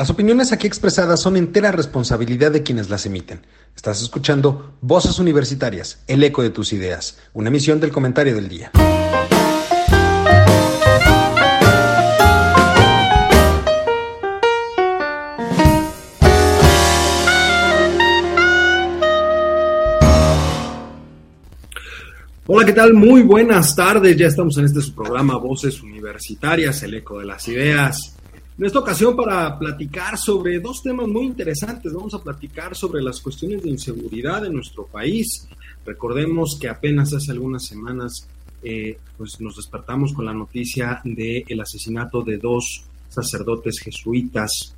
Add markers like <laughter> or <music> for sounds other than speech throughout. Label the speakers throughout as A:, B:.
A: Las opiniones aquí expresadas son entera responsabilidad de quienes las emiten. Estás escuchando Voces Universitarias, el eco de tus ideas, una emisión del comentario del día. Hola, ¿qué tal? Muy buenas tardes. Ya estamos en este su programa Voces Universitarias, el eco de las ideas. En esta ocasión para platicar sobre dos temas muy interesantes. Vamos a platicar sobre las cuestiones de inseguridad en nuestro país. Recordemos que apenas hace algunas semanas eh, pues nos despertamos con la noticia del el asesinato de dos sacerdotes jesuitas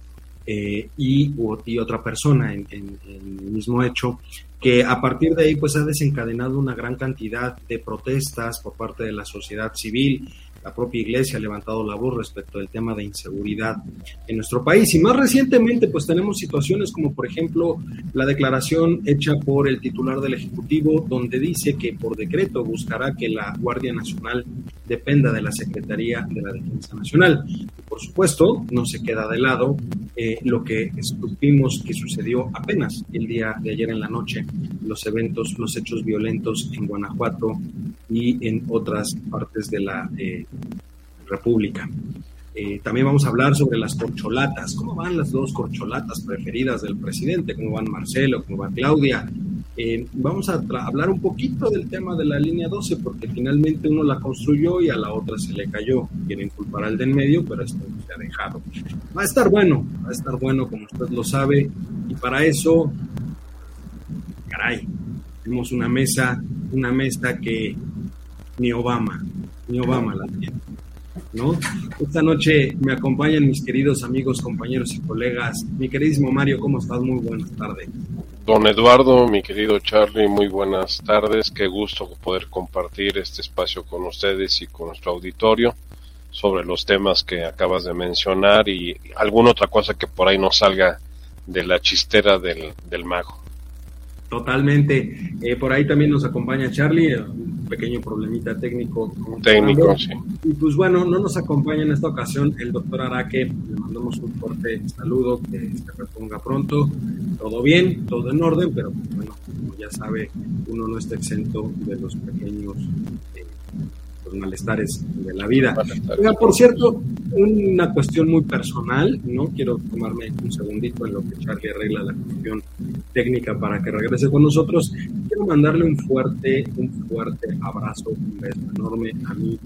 A: eh, y, y, otra persona en, en, en, el mismo hecho, que a partir de ahí pues ha desencadenado una gran cantidad de protestas por parte de la sociedad civil, la propia iglesia ha levantado la voz respecto del tema de inseguridad en nuestro país. Y más recientemente, pues tenemos situaciones como, por ejemplo, la declaración hecha por el titular del Ejecutivo, donde dice que por decreto buscará que la Guardia Nacional dependa de la Secretaría de la Defensa Nacional. Por supuesto, no se queda de lado eh, lo que supimos que sucedió apenas el día de ayer en la noche, los eventos, los hechos violentos en Guanajuato y en otras partes de la eh, República. Eh, también vamos a hablar sobre las corcholatas. ¿Cómo van las dos corcholatas preferidas del presidente? ¿Cómo van Marcelo? ¿Cómo va Claudia? Eh, vamos a hablar un poquito del tema de la línea 12, porque finalmente uno la construyó y a la otra se le cayó. Quieren culpar al de en medio, pero esto no se ha dejado. Va a estar bueno, va a estar bueno, como usted lo sabe. Y para eso, caray, tenemos una mesa, una mesa que ni Obama, Obama la tiene. ¿No? Esta noche me acompañan mis queridos amigos, compañeros y colegas. Mi queridísimo Mario, ¿cómo estás? Muy buenas tardes.
B: Don Eduardo, mi querido Charlie, muy buenas tardes. Qué gusto poder compartir este espacio con ustedes y con nuestro auditorio sobre los temas que acabas de mencionar y alguna otra cosa que por ahí no salga de la chistera del, del mago.
A: Totalmente. Eh, por ahí también nos acompaña Charlie, un pequeño problemita técnico.
B: Técnico, sí.
A: Y pues bueno, no nos acompaña en esta ocasión el doctor Araque. Le mandamos un fuerte saludo, que se reponga pronto. Todo bien, todo en orden, pero bueno, como ya sabe, uno no está exento de los pequeños eh, los malestares de la vida. Oiga, por cierto, una cuestión muy personal, ¿no? Quiero tomarme un segundito en lo que Charlie arregla la cuestión técnica para que regrese con nosotros. Quiero mandarle un fuerte, un fuerte abrazo, un beso enorme a mi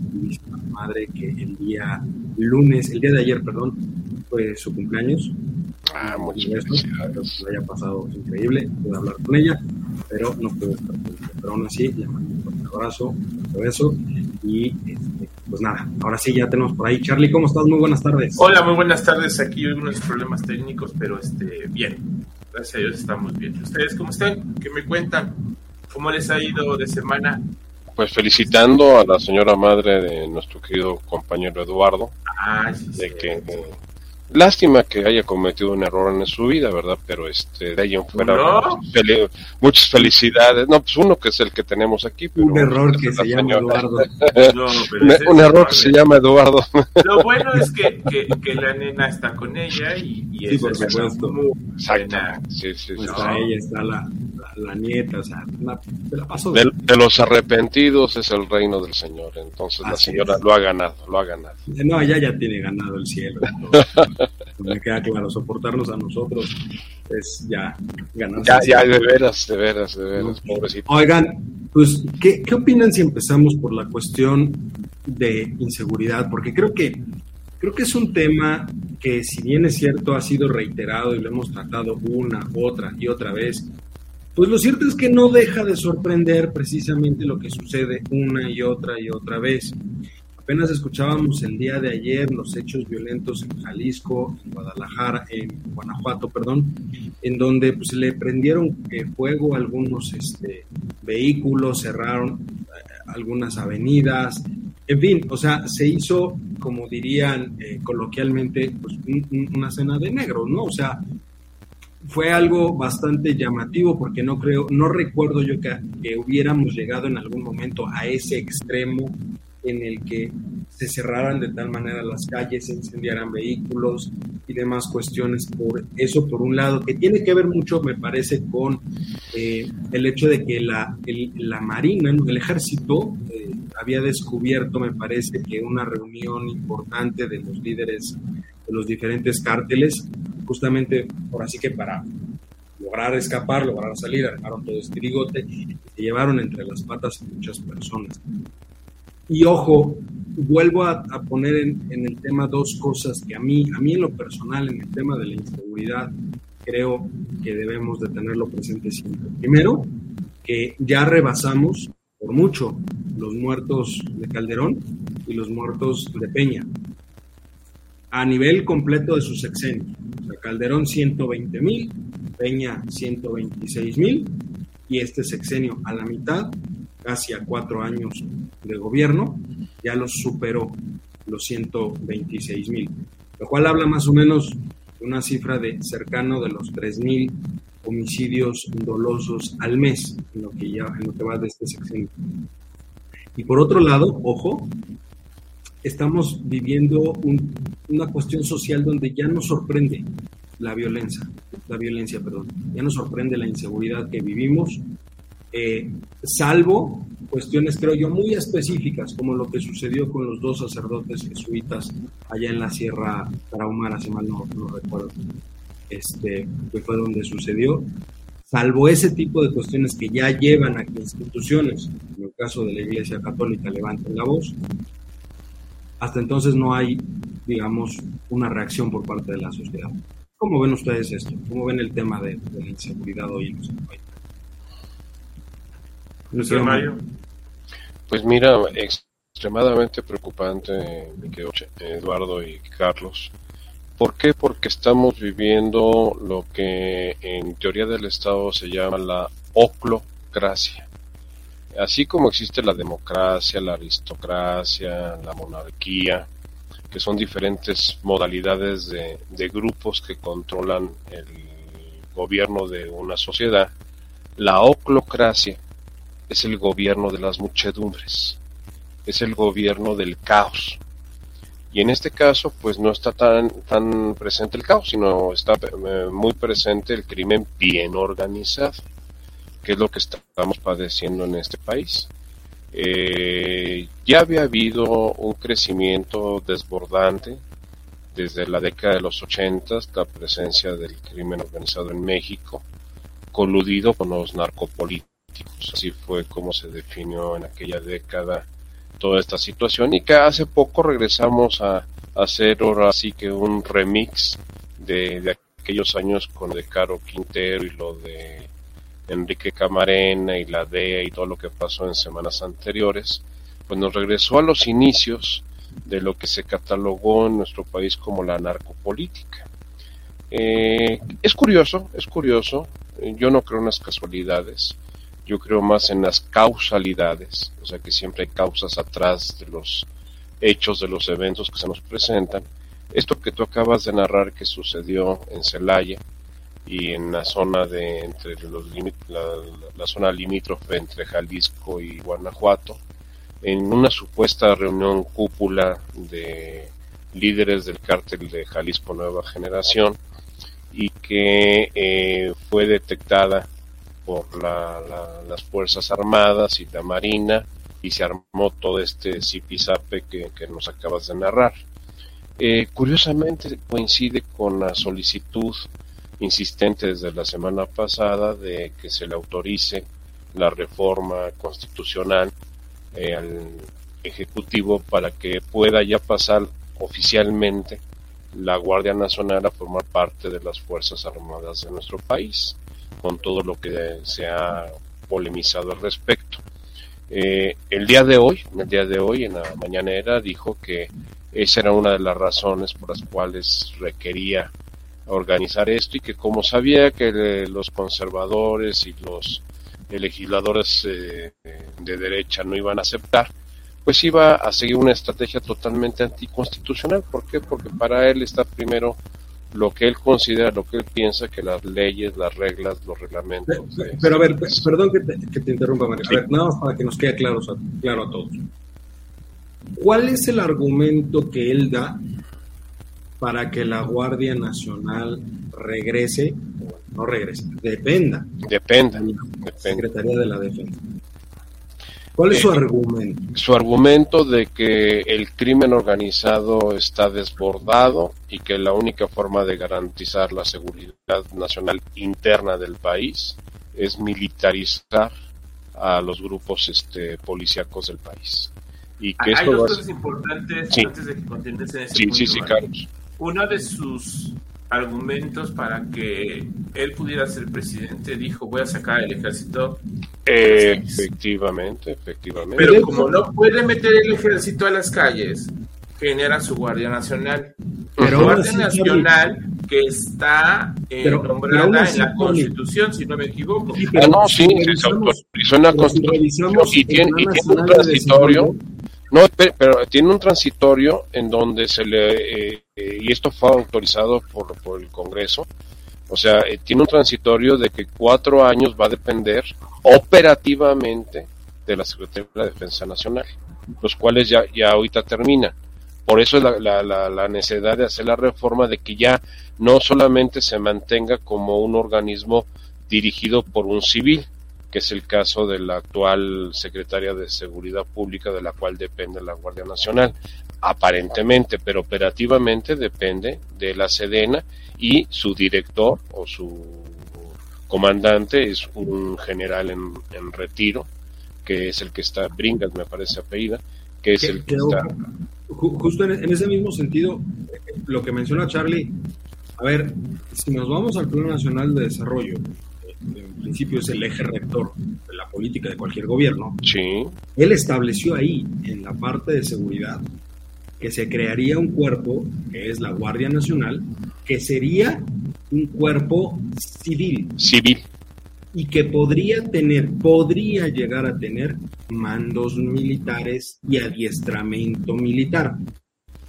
A: madre que el día lunes, el día de ayer, perdón, fue su cumpleaños.
B: Ah, muchas
A: gracias. Que haya pasado increíble, pude hablar con ella, pero no pude estar con ella. Pero aún así, le mando un fuerte abrazo, un beso y este, pues nada, ahora sí ya tenemos por ahí. Charlie, ¿cómo estás? Muy buenas tardes.
C: Hola, muy buenas tardes. Aquí hay unos problemas técnicos, pero este, bien. Gracias a Dios estamos bien. ¿Ustedes cómo están? ¿Qué me cuentan? ¿Cómo les ha ido de semana?
B: Pues felicitando a la señora madre de nuestro querido compañero Eduardo.
C: Ah, sí,
B: de
C: sí,
B: que
C: sí.
B: eh, lástima que haya cometido un error en su vida, ¿verdad? Pero este de ahí en fuera
C: No.
B: fel- muchas felicidades. No, pues uno que es el que tenemos aquí, pero
A: Un error que
B: la
A: se llama
B: señora-
A: Eduardo.
C: No, pero <laughs>
B: Un,
C: ese es
B: un error que se llama Eduardo. <laughs>
C: Lo bueno es que, que, que la nena está con ella y, y
A: Sí, por supuesto.
B: Exactamente. Sí, sí, sí.
A: Está
C: No.
A: ella, está la, la, la nieta, o sea, una, se la pasó.
B: De, de los arrepentidos es el reino del Señor. Entonces la
A: Así
B: señora
A: es.
B: lo ha ganado, lo ha ganado.
A: No, ella ya tiene ganado el cielo. entonces, <laughs> me queda claro, soportarnos a nosotros es ya ganar.
B: Ya, ya, de veras, de veras, de veras, pobrecito.
A: Oigan, pues, ¿qué, ¿qué opinan si empezamos por la cuestión de inseguridad? Porque creo que, creo que es un tema que, si bien es cierto, ha sido reiterado y lo hemos tratado una, otra y otra vez, pues lo cierto es que no deja de sorprender precisamente lo que sucede una y otra y otra vez. Apenas escuchábamos el día de ayer los hechos violentos en Jalisco, en Guadalajara, en Guanajuato, perdón, en donde pues, le prendieron eh, fuego algunos este, vehículos, cerraron eh, algunas avenidas, en fin, o sea, se hizo, como dirían eh, coloquialmente, pues, un- un- una cena de negros, ¿no? O sea, fue algo bastante llamativo porque no creo, no recuerdo yo que hubiéramos llegado en algún momento a ese extremo en el que se cerraran de tal manera las calles, se incendiaran vehículos y demás cuestiones por eso, por un lado, que tiene que ver mucho, me parece, con eh, el hecho de que la, la Marina, el ejército, eh, había descubierto, me parece, que una reunión importante de los líderes de los diferentes cárteles, justamente por así que para lograr escapar, lograr salir, armaron todo este ligote y se llevaron entre las patas a muchas personas. Y ojo, vuelvo a, poner en, el tema dos cosas que a mí, a mí en lo personal, en el tema de la inseguridad, creo que debemos de tenerlo presente siempre. Primero, que ya rebasamos por mucho los muertos de Calderón y los muertos de Peña a nivel completo de su sexenio. O Calderón 120 mil, Peña 126 mil y este sexenio a la mitad casi cuatro años de gobierno, ya los superó los 126 mil, lo cual habla más o menos de una cifra de cercano de los 3 mil homicidios dolosos al mes en lo que ya en lo va de este sexenio. Y por otro lado, ojo, estamos viviendo una cuestión social donde ya nos sorprende la violencia, la violencia, perdón, ya nos sorprende la inseguridad que vivimos eh, salvo cuestiones, creo yo, muy específicas, como lo que sucedió con los dos sacerdotes jesuitas allá en la Sierra Tarahumara, si mal no, recuerdo, este, que fue donde sucedió. Salvo ese tipo de cuestiones que ya llevan a que instituciones, en el caso de la Iglesia Católica, levanten la voz, hasta entonces no hay, digamos, una reacción por parte de la sociedad. ¿Cómo ven ustedes esto? ¿Cómo ven el tema de, de la inseguridad hoy en nuestro país?
B: Pues mira, extremadamente preocupante, Eduardo y Carlos. ¿Por qué? Porque estamos viviendo lo que en teoría del Estado se llama la oclocracia. Así como existe la democracia, la aristocracia, la monarquía, que son diferentes modalidades de, de grupos que controlan el gobierno de una sociedad, la oclocracia es el gobierno de las muchedumbres, es el gobierno del caos. Y en este caso, pues no está tan, tan presente el caos, sino está eh, muy presente el crimen bien organizado, que es lo que estamos padeciendo en este país. Eh, ya había habido un crecimiento desbordante desde la década de los 80, la presencia del crimen organizado en México, coludido con los narcopolíticos Así fue como se definió en aquella década toda esta situación. Y que hace poco regresamos a, hacer ahora sí que un remix de, aquellos años con de Caro Quintero y lo de Enrique Camarena y la DEA y todo lo que pasó en semanas anteriores, pues nos regresó a los inicios de lo que se catalogó en nuestro país como la narcopolítica. Eh, es curioso, es curioso, yo no creo en las casualidades, yo creo más en las causalidades, o sea que siempre hay causas atrás de los hechos, de los eventos que se nos presentan. Esto que tú acabas de narrar que sucedió en Celaya y en la zona de entre los la, la zona limítrofe entre Jalisco y Guanajuato, en una supuesta reunión cúpula de líderes del cártel de Jalisco Nueva Generación y que eh, fue detectada por las Fuerzas Armadas y la Marina y se armó todo este zipizape que, que nos acabas de narrar. Eh, curiosamente coincide con la solicitud insistente desde la semana pasada de que se le autorice la reforma constitucional eh, al Ejecutivo para que pueda ya pasar oficialmente la Guardia Nacional a formar parte de las Fuerzas Armadas de nuestro país con todo lo que se ha polemizado al respecto. Eh, el día de hoy, el día de hoy en la mañanera dijo que esa era una de las razones por las cuales requería organizar esto y que como sabía que los conservadores y los legisladores eh, de derecha no iban a aceptar, pues iba a seguir una estrategia totalmente anticonstitucional. ¿Por qué? Porque para él está primero lo que él considera, lo que él piensa que las leyes, las reglas, los reglamentos.
A: Pero, a ver, perdón que te, interrumpa, María. A ver, nada más para que nos quede claro, claro a todos. ¿Cuál es el argumento que él da para que la Guardia Nacional regrese, no regrese, dependa?
B: Dependa.
A: de la Secretaría de la Defensa. ¿Cuál es su
B: Eh,
A: argumento?
B: Su argumento de que el crimen organizado está desbordado y que la única forma de garantizar la seguridad nacional interna del país es militarizar a los grupos este, policíacos del país. Y que
C: Hay
B: esto
C: dos cosas importantes
B: Sí.
C: antes de que continúes en ese
B: Sí,
C: punto.
B: sí, sí. Carlos.
C: Uno de sus argumentos para que él pudiera ser presidente dijo voy a sacar el ejército
B: Eh, efectivamente, efectivamente.
C: pero como no puede meter el ejército a las calles genera su guardia nacional
A: Pero
C: guardia
A: así, Charlie,
C: nacional que está eh,
A: Pero-
C: nombrada en la
A: Charlie.
C: constitución si no me equivoco
A: Sí,
B: Ah, no, sí, se autorizó en la Constitución y tiene,
A: Plan
B: y tiene un
A: de
B: transitorio. No, pe- pero tiene un transitorio en donde se le, eh, eh, y esto fue autorizado por, por el Congreso, o sea, eh, tiene un transitorio de que cuatro años va a depender operativamente de la Secretaría de la Defensa Nacional, los cuales ya, ya ahorita terminan. Por eso es la, la, la, la necesidad de hacer la reforma de que ya no solamente se mantenga como un organismo dirigido por un civil, que es el caso de la actual secretaria de Seguridad Pública, de la cual depende la Guardia Nacional, aparentemente, pero operativamente depende de la Sedena y su director o su comandante es un general en, en retiro, que es el que está, Bringas me parece apellida, que es el que está...
A: ju- justo en, en ese mismo sentido, eh, lo que menciona Charlie, a ver, si nos vamos al Plan Nacional de Desarrollo, en principio es el eje rector de la política de cualquier gobierno,
B: Sí,
A: él estableció ahí, en la parte de seguridad, que se crearía un cuerpo, que es la Guardia Nacional, que sería un cuerpo civil
B: civil.
A: y que podría tener, podría llegar a tener mandos militares y adiestramiento militar.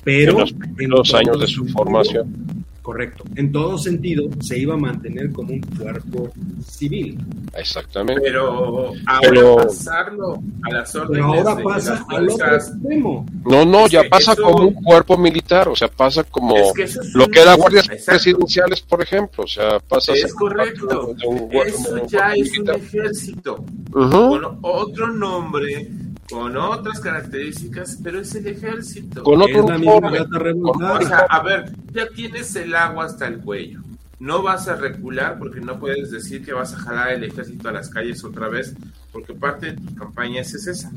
A: Pero
B: en los años de su formación.
A: Correcto. En todo sentido, se iba a mantener como un cuerpo civil.
B: Exactamente.
C: pero ahora
B: Pero-
C: pasarlo a las órdenes
A: Pero ahora
C: de
A: pasa al otro extremo.
B: No, no,
C: Es
B: ya pasa
C: eso-
B: como un cuerpo militar, o sea, pasa como
C: Es que eso es
B: lo
C: un-
B: que era guardias
C: Exacto.
B: presidenciales, por ejemplo, o sea, pasa
C: Es correcto.
B: un
C: Eso
B: un
C: ya es un ejército.
B: Ujú.
C: con otro nombre, con otras características, pero es el ejército.
B: Con
A: Es
B: otro
A: la misma
C: O sea, a ver, ya tienes el agua hasta el cuello. No vas a recular porque no puedes decir que vas a jalar el ejército a las calles otra vez, porque parte de tus campañas es esa.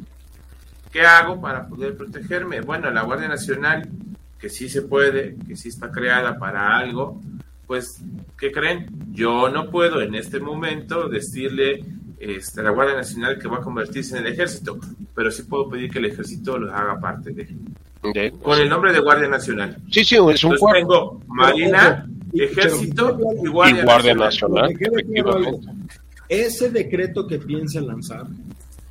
C: ¿Qué hago para poder protegerme? Bueno, la Guardia Nacional, que sí se puede, que sí está creada para algo, pues, ¿qué creen? Yo no puedo en este momento decirle este, la Guardia Nacional que va a convertirse en el ejército, pero sí puedo pedir que el ejército lo haga parte de
B: De-
C: con el nombre de Guardia Nacional.
B: Sí, sí, es un
C: Entonces
B: cuerpo
C: tengo Marina, Ejército
A: pero-
C: y
B: y
C: Guardia,
B: Guardia
C: Nacional.
B: Nacional.
A: Ese decreto que piensa lanzar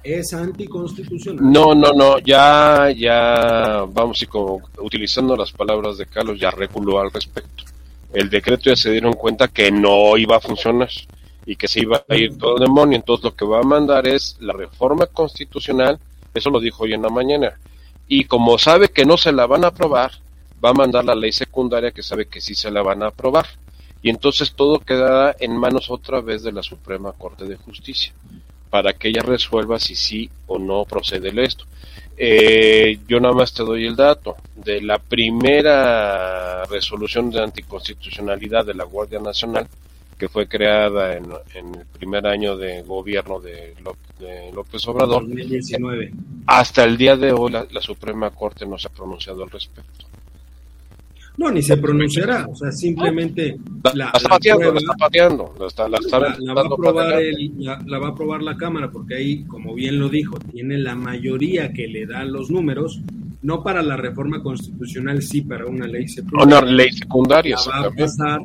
A: es anticonstitucional.
B: No, no, no, ya, ya, vamos y como utilizando las palabras de Carlos, ya reculó al respecto. El decreto ya se dieron cuenta que no iba a funcionar y que se iba a ir todo el demonio. Entonces lo que va a mandar es la reforma constitucional, eso lo dijo hoy en la mañana. Y como sabe que no se la van a aprobar, va a mandar la ley secundaria que sabe que sí se la van a aprobar. Y entonces todo quedará en manos otra vez de la Suprema Corte de Justicia para que ella resuelva si sí o no procede esto. Eh, yo nada más te doy el dato. De la primera resolución de anticonstitucionalidad de la Guardia Nacional, que fue creada en, en el primer año de gobierno de, Ló- de López Obrador,
A: 2019.
B: hasta el día de hoy la, la Suprema Corte no se ha pronunciado al respecto.
A: No, ni se pronunciará. O sea, simplemente
B: La,
A: la,
B: la está pateando, la está pateando, la está, está
A: va a
B: adelante.
A: el- la, va a aprobar la Cámara porque ahí, como bien lo dijo, tiene la mayoría que le da los números, no para la reforma constitucional, sí para una ley secundaria.
B: Una ley secundaria,
A: La va a pasar,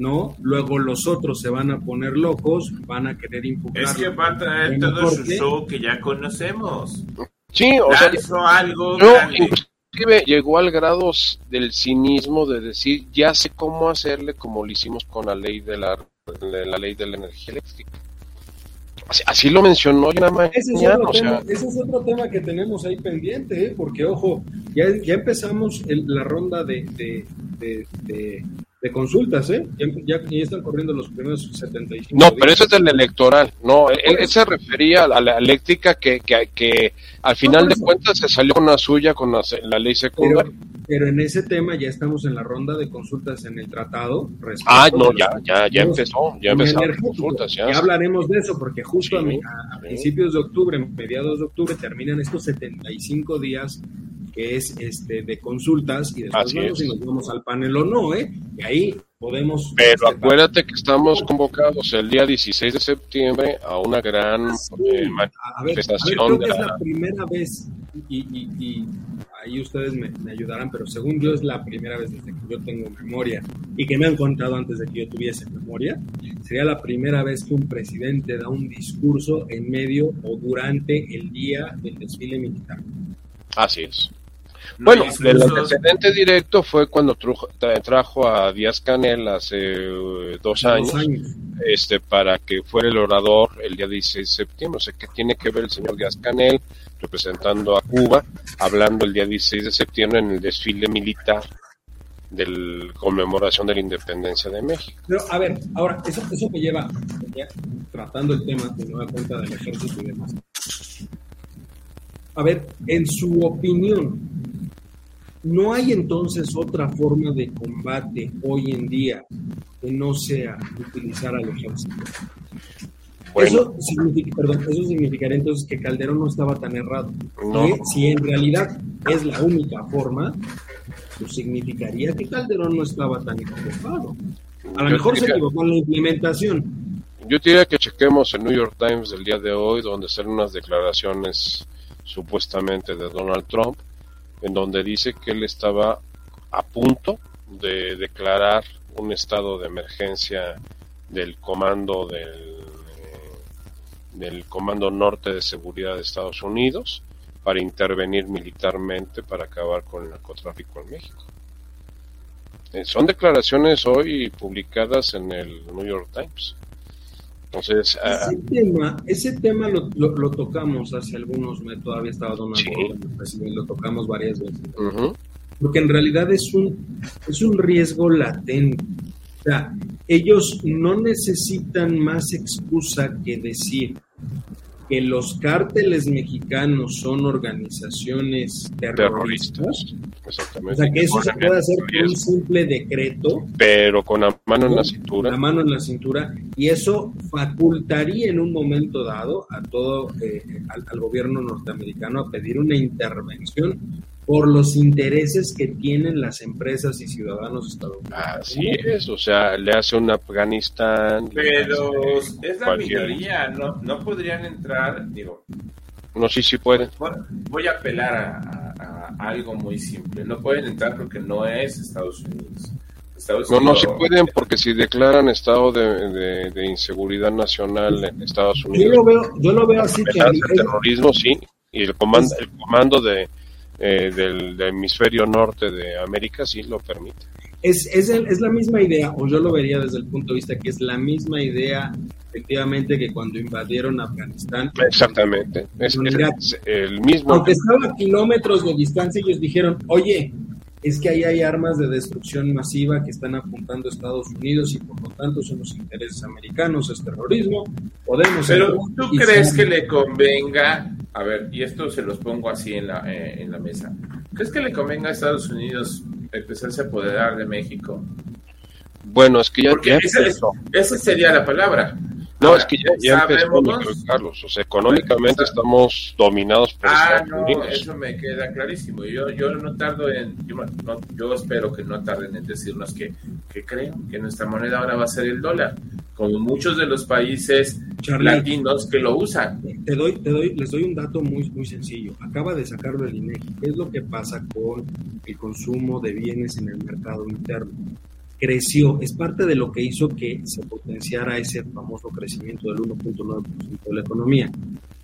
A: ¿no? Luego los otros se van a poner locos, van a querer impugnar.
C: Es que va a traer todo su show que ya conocemos.
B: Sí, o sea,
C: Lanzó algo
B: No, inclusive llegó al grado del cinismo de decir, ya sé cómo hacerle como lo hicimos con la ley de la, de la ley de la energía eléctrica. Así, lo mencionó ya
A: ese es, otro tema, ese es otro tema que tenemos ahí pendiente, ¿eh? porque ojo, ya, ya empezamos la ronda de, de, consultas, ¿eh? Ya, ya, están corriendo los primeros 75
B: No, pero eso es del electoral, no, él, se refería a la eléctrica que, que, que al final de cuentas se salió con la suya con la, ley secundaria.
A: Pero, en ese tema ya estamos en la ronda de consultas en el tratado.
B: Ah, no, ya, ya, ya empezó, ya empezaron
A: consultas. Ya. hablaremos de eso porque justo a, a principios de octubre, mediados de octubre, terminan estos 75 días que es este de consultas y después vemos si nos vamos al panel o no, ¿eh? Y ahí podemos...
B: Pero acuérdate que estamos convocados el día 16 de septiembre a una gran ah, eh, manifestación.
A: de es la primera vez, y, ahí ustedes me, ayudarán, pero según yo es la primera vez desde que yo tengo memoria y que me han contado antes de que yo tuviese memoria, sería la primera vez que un presidente da un discurso en medio o durante el día del desfile militar.
B: Así es bueno, el antecedente directo fue cuando trajo a Díaz Canel hace eh, dos, años, este para que fuera el orador el día 16 de septiembre. O sea, que tiene que ver el señor Díaz Canel representando a Cuba, hablando el día 16 de septiembre en el desfile militar de la conmemoración de la independencia de México.
A: Pero, a ver, ahora, eso, eso me lleva, tratando el tema de nueva cuenta del ejército y demás. A ver, en su opinión, ¿No hay entonces otra forma de combate hoy en día que no sea utilizar al ejército? Eso, significaría entonces que Calderón no estaba tan errado. Si en realidad es la única forma, pues significaría que Calderón no estaba tan equivocado. A lo mejor se equivocó en la implementación.
B: Yo diría que chequemos el New York Times del día de hoy, donde salen unas declaraciones supuestamente de Donald Trump, en donde dice que él estaba a punto de declarar un estado de emergencia del comando del, del comando norte de seguridad de Estados Unidos para intervenir militarmente para acabar con el narcotráfico en México. Eh, son declaraciones hoy publicadas en el New York Times. Entonces,
A: ese ah, tema, ese tema lo, lo, tocamos hace algunos meses, todavía estaba Donald Trump, lo tocamos varias veces. Porque en realidad es un, es un riesgo latente. O sea, ellos no necesitan más excusa que decir que los cárteles mexicanos son organizaciones terroristas. Exactamente. O sea, que eso se puede hacer con un simple decreto.
B: Pero con la mano en la cintura.
A: La mano en la cintura. Y eso facultaría en un momento dado a todo, eh, al gobierno norteamericano a pedir una intervención por los intereses que tienen las empresas y ciudadanos estadounidenses.
B: Así es, o sea, le hace un Afganistán.
C: Pero es la minoría, no, no podrían entrar, digo.
B: No, sí, sí pueden.
C: Voy a apelar a, algo muy simple. No pueden entrar porque no es Estados Unidos.
B: no, no, sí pueden porque si declaran estado de, de, inseguridad nacional en Estados Unidos.
A: Yo lo veo, yo lo veo así que...
B: El terrorismo, sí, y el comando, el comando de eh, del, hemisferio norte de América sí lo permite.
A: Es, es, es, la misma idea, o yo lo vería desde el punto de vista que es la misma idea, efectivamente, que cuando invadieron Afganistán.
B: Exactamente, es, el mismo.
A: Aunque estaban a kilómetros de distancia, ellos dijeron, oye, es que ahí hay armas de destrucción masiva que están apuntando a Estados Unidos y por lo tanto son los intereses americanos, es terrorismo, podemos...
C: Pero tú crees que le convenga, a ver, y esto se los pongo así en la, eh, en la mesa, ¿crees que le convenga a Estados Unidos empezarse a apoderar de México?
B: Bueno, es que ya...
C: Porque esa sería la palabra.
B: No, es que ya, ya empezó, Carlos. O sea, económicamente estamos dominados por
C: ah, Estados no, Unidos. Eso me queda clarísimo. Yo, yo no tardo en. Yo, espero que no tarden en decirnos que, que creen que nuestra moneda ahora va a ser el dólar, como muchos de los países latinos que lo usan.
A: Te doy, te doy, les doy un dato muy, muy sencillo. Acaba de sacarlo el INEGI. ¿Qué es lo que pasa con el consumo de bienes en el mercado interno? Creció, es parte de lo que hizo que se potenciara ese famoso crecimiento del 1.9% de la economía.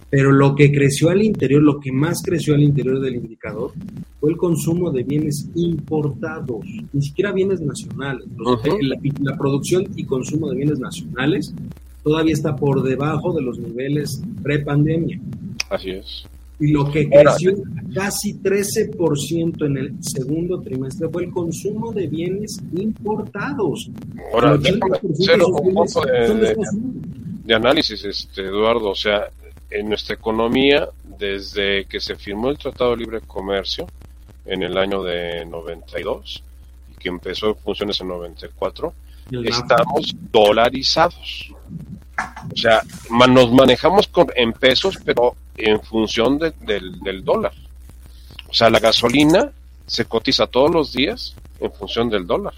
A: Pero lo que creció al interior, lo que más creció al interior del indicador, fue el consumo de bienes importados, ni siquiera bienes nacionales. la, producción y consumo de bienes nacionales todavía está por debajo de los niveles pre-pandemia.
B: Así es.
A: Y lo que creció casi 13% en el segundo trimestre fue el consumo de bienes importados.
B: Ahora, hacer un poco de, de, análisis, este, Eduardo. O sea, en nuestra economía, desde que se firmó el Tratado de Libre Comercio en el año de 92 y que empezó en funciones en 94, estamos dolarizados. O sea, nos manejamos con, en pesos, pero en función del, del dólar. O sea, la gasolina se cotiza todos los días en función del dólar.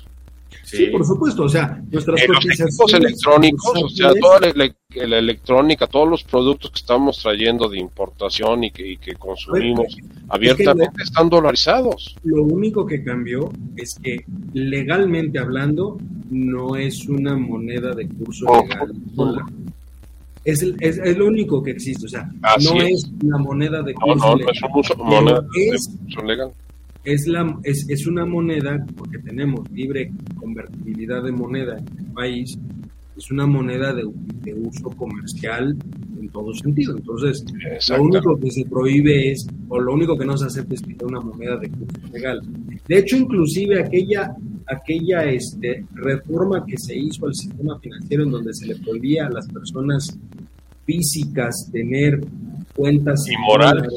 A: Sí, por supuesto, o sea, nuestras
B: los equipos electrónicos, o sea, toda la, electrónica, todos los productos que estamos trayendo de importación y que, consumimos abiertamente están dolarizados.
A: Lo único que cambió es que legalmente hablando no es una moneda de curso legal. Es, es, es, lo único que existe, o sea, no es. una moneda de curso legal. No, es moneda de curso legal es, la, es, es una moneda, porque tenemos libre convertibilidad de moneda en el país, es una moneda de, uso comercial en todo sentido. Entonces, lo único que se prohíbe es, o lo único que no se acepta es que sea una moneda de curso legal. De hecho, inclusive aquella, aquella este, reforma que se hizo al sistema financiero en donde se le prohibía a las personas físicas tener cuentas
B: inmorales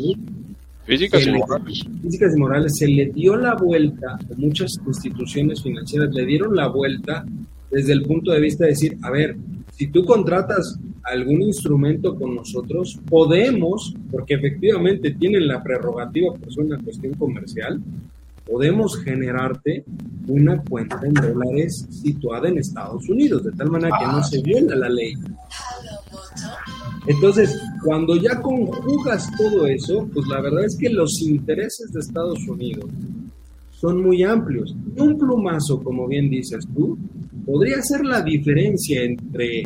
B: Físicas y morales.
A: Físicas y morales. Se le dio la vuelta, muchas instituciones financieras le dieron la vuelta desde el punto de vista de decir, a ver, si tú contratas algún instrumento con nosotros, podemos, porque efectivamente tienen la prerrogativa por ser una cuestión comercial, podemos generarte una cuenta en dólares situada en Estados Unidos, de tal manera que no ah, se viola la ley. Entonces, cuando ya conjugas todo eso, pues la verdad es que los intereses de Estados Unidos son muy amplios. Un plumazo, como bien dices tú, podría ser la diferencia entre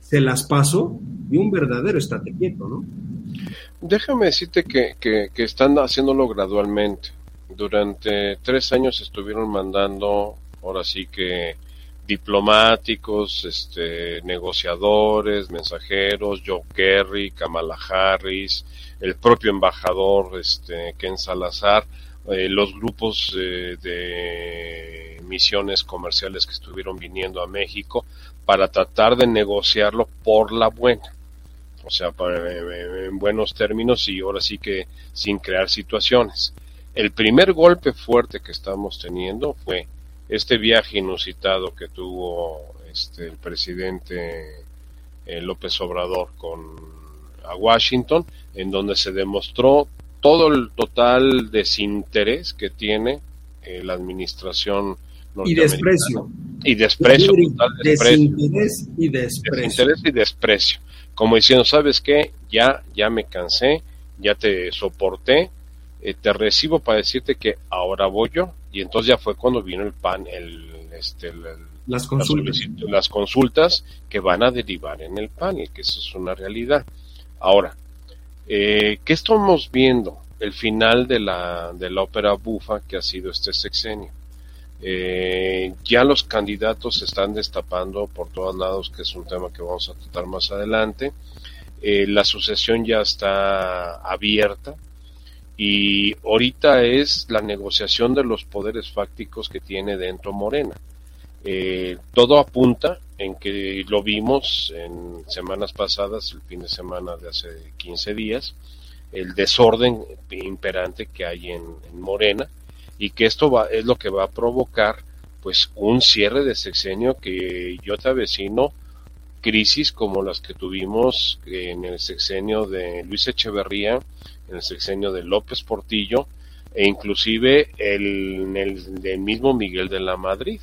A: se las paso y un verdadero estate quieto, ¿no?
B: Déjame decirte que, que, que están haciéndolo gradualmente. Durante tres años estuvieron mandando, ahora sí que diplomáticos, este, negociadores, mensajeros, Joe Kerry, Kamala Harris, el propio embajador este, Ken Salazar, eh, los grupos eh, de misiones comerciales que estuvieron viniendo a México para tratar de negociarlo por la buena. O sea, eh, en buenos términos y ahora sí que sin crear situaciones. El primer golpe fuerte que estamos teniendo fue este viaje inusitado que tuvo este, el presidente eh, López Obrador con a Washington, en donde se demostró todo el total desinterés que tiene eh, la administración
A: y desprecio.
B: y desprecio, total
A: desinterés y desprecio.
B: Desinterés y desprecio. Como diciendo sabes qué ya ya me cansé ya te soporté eh, te recibo para decirte que ahora voy yo y entonces ya fue cuando vino el pan, el, este,
A: las, consultas.
B: Las, consultas que van a derivar en el pan y que eso es una realidad. Ahora, eh, ¿qué estamos viendo? El final de la, de la ópera bufa que ha sido este sexenio. Eh, ya los candidatos se están destapando por todos lados, que es un tema que vamos a tratar más adelante. Eh, la sucesión ya está abierta, y ahorita es la negociación de los poderes fácticos que tiene dentro Morena. Eh, todo apunta en que lo vimos en semanas pasadas, el fin de semana de hace 15 días, el desorden imperante que hay en, Morena y que esto va, es lo que va a provocar pues un cierre de sexenio que yo te avecino crisis como las que tuvimos en el sexenio de Luis Echeverría, en el sexenio de López Portillo e inclusive el, el del mismo Miguel de la Madrid.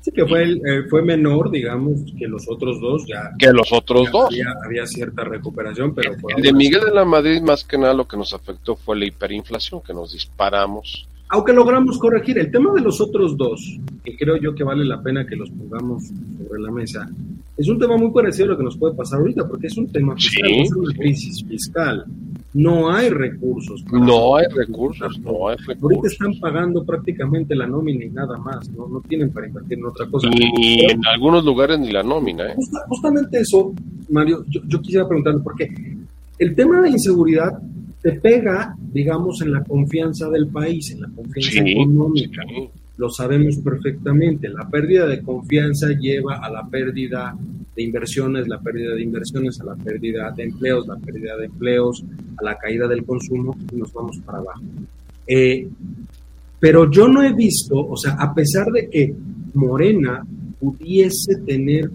A: Sí, que fue, eh, fue menor, digamos, que los otros dos. ya
B: Que los otros dos.
A: Había, cierta recuperación, pero...
B: El, de Miguel de la Madrid, más que nada, lo que nos afectó fue la hiperinflación, que nos disparamos.
A: Aunque logramos corregir el tema de los otros dos, que creo yo que vale la pena que los pongamos sobre la mesa, es un tema muy parecido a lo que nos puede pasar ahorita, porque es un tema fiscal, es una crisis fiscal no hay recursos.
B: No hay recursos, no hay recursos.
A: Ahorita están pagando prácticamente la nómina y nada más, no, no tienen para invertir en otra cosa.
B: Y en algunos lugares ni la nómina. ¿eh?
A: justamente eso, Mario, yo, yo quisiera preguntarle, porque el tema de inseguridad te pega, digamos, en la confianza del país, en la confianza económica. Lo sabemos perfectamente. La pérdida de confianza lleva a la pérdida de inversiones, la pérdida de inversiones, a la pérdida de empleos, la pérdida de empleos, a la caída del consumo y nos vamos para abajo. Eh, pero yo no he visto, o sea, a pesar de que Morena pudiese tener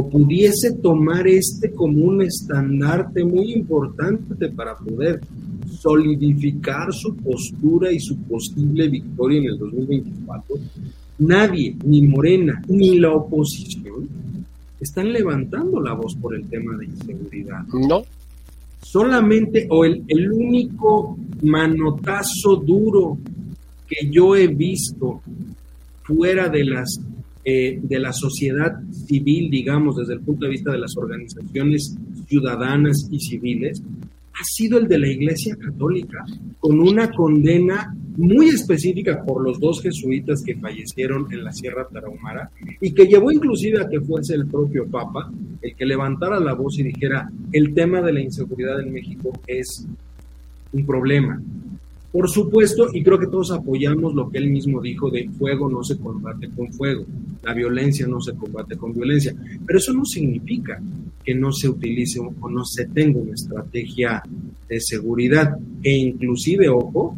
A: o pudiese tomar este como un estandarte muy importante para poder solidificar su postura y su posible victoria en el 2024, nadie, ni Morena, ni la oposición, están levantando la voz por el tema de inseguridad.
B: No.
A: Solamente, o el, el único manotazo duro que yo he visto fuera de las eh, de la sociedad civil, digamos, desde el punto de vista de las organizaciones ciudadanas y civiles, ha sido el de la Iglesia Católica, con una condena muy específica por los dos jesuitas que fallecieron en la Sierra Tarahumara y que llevó inclusive a que fuese el propio Papa el que levantara la voz y dijera, el tema de la inseguridad en México es un problema, por supuesto, y creo que todos apoyamos lo que él mismo dijo de fuego no se combate con fuego, la violencia no se combate con violencia, pero eso no significa que no se utilice o no se tenga una estrategia de seguridad. E inclusive, ojo,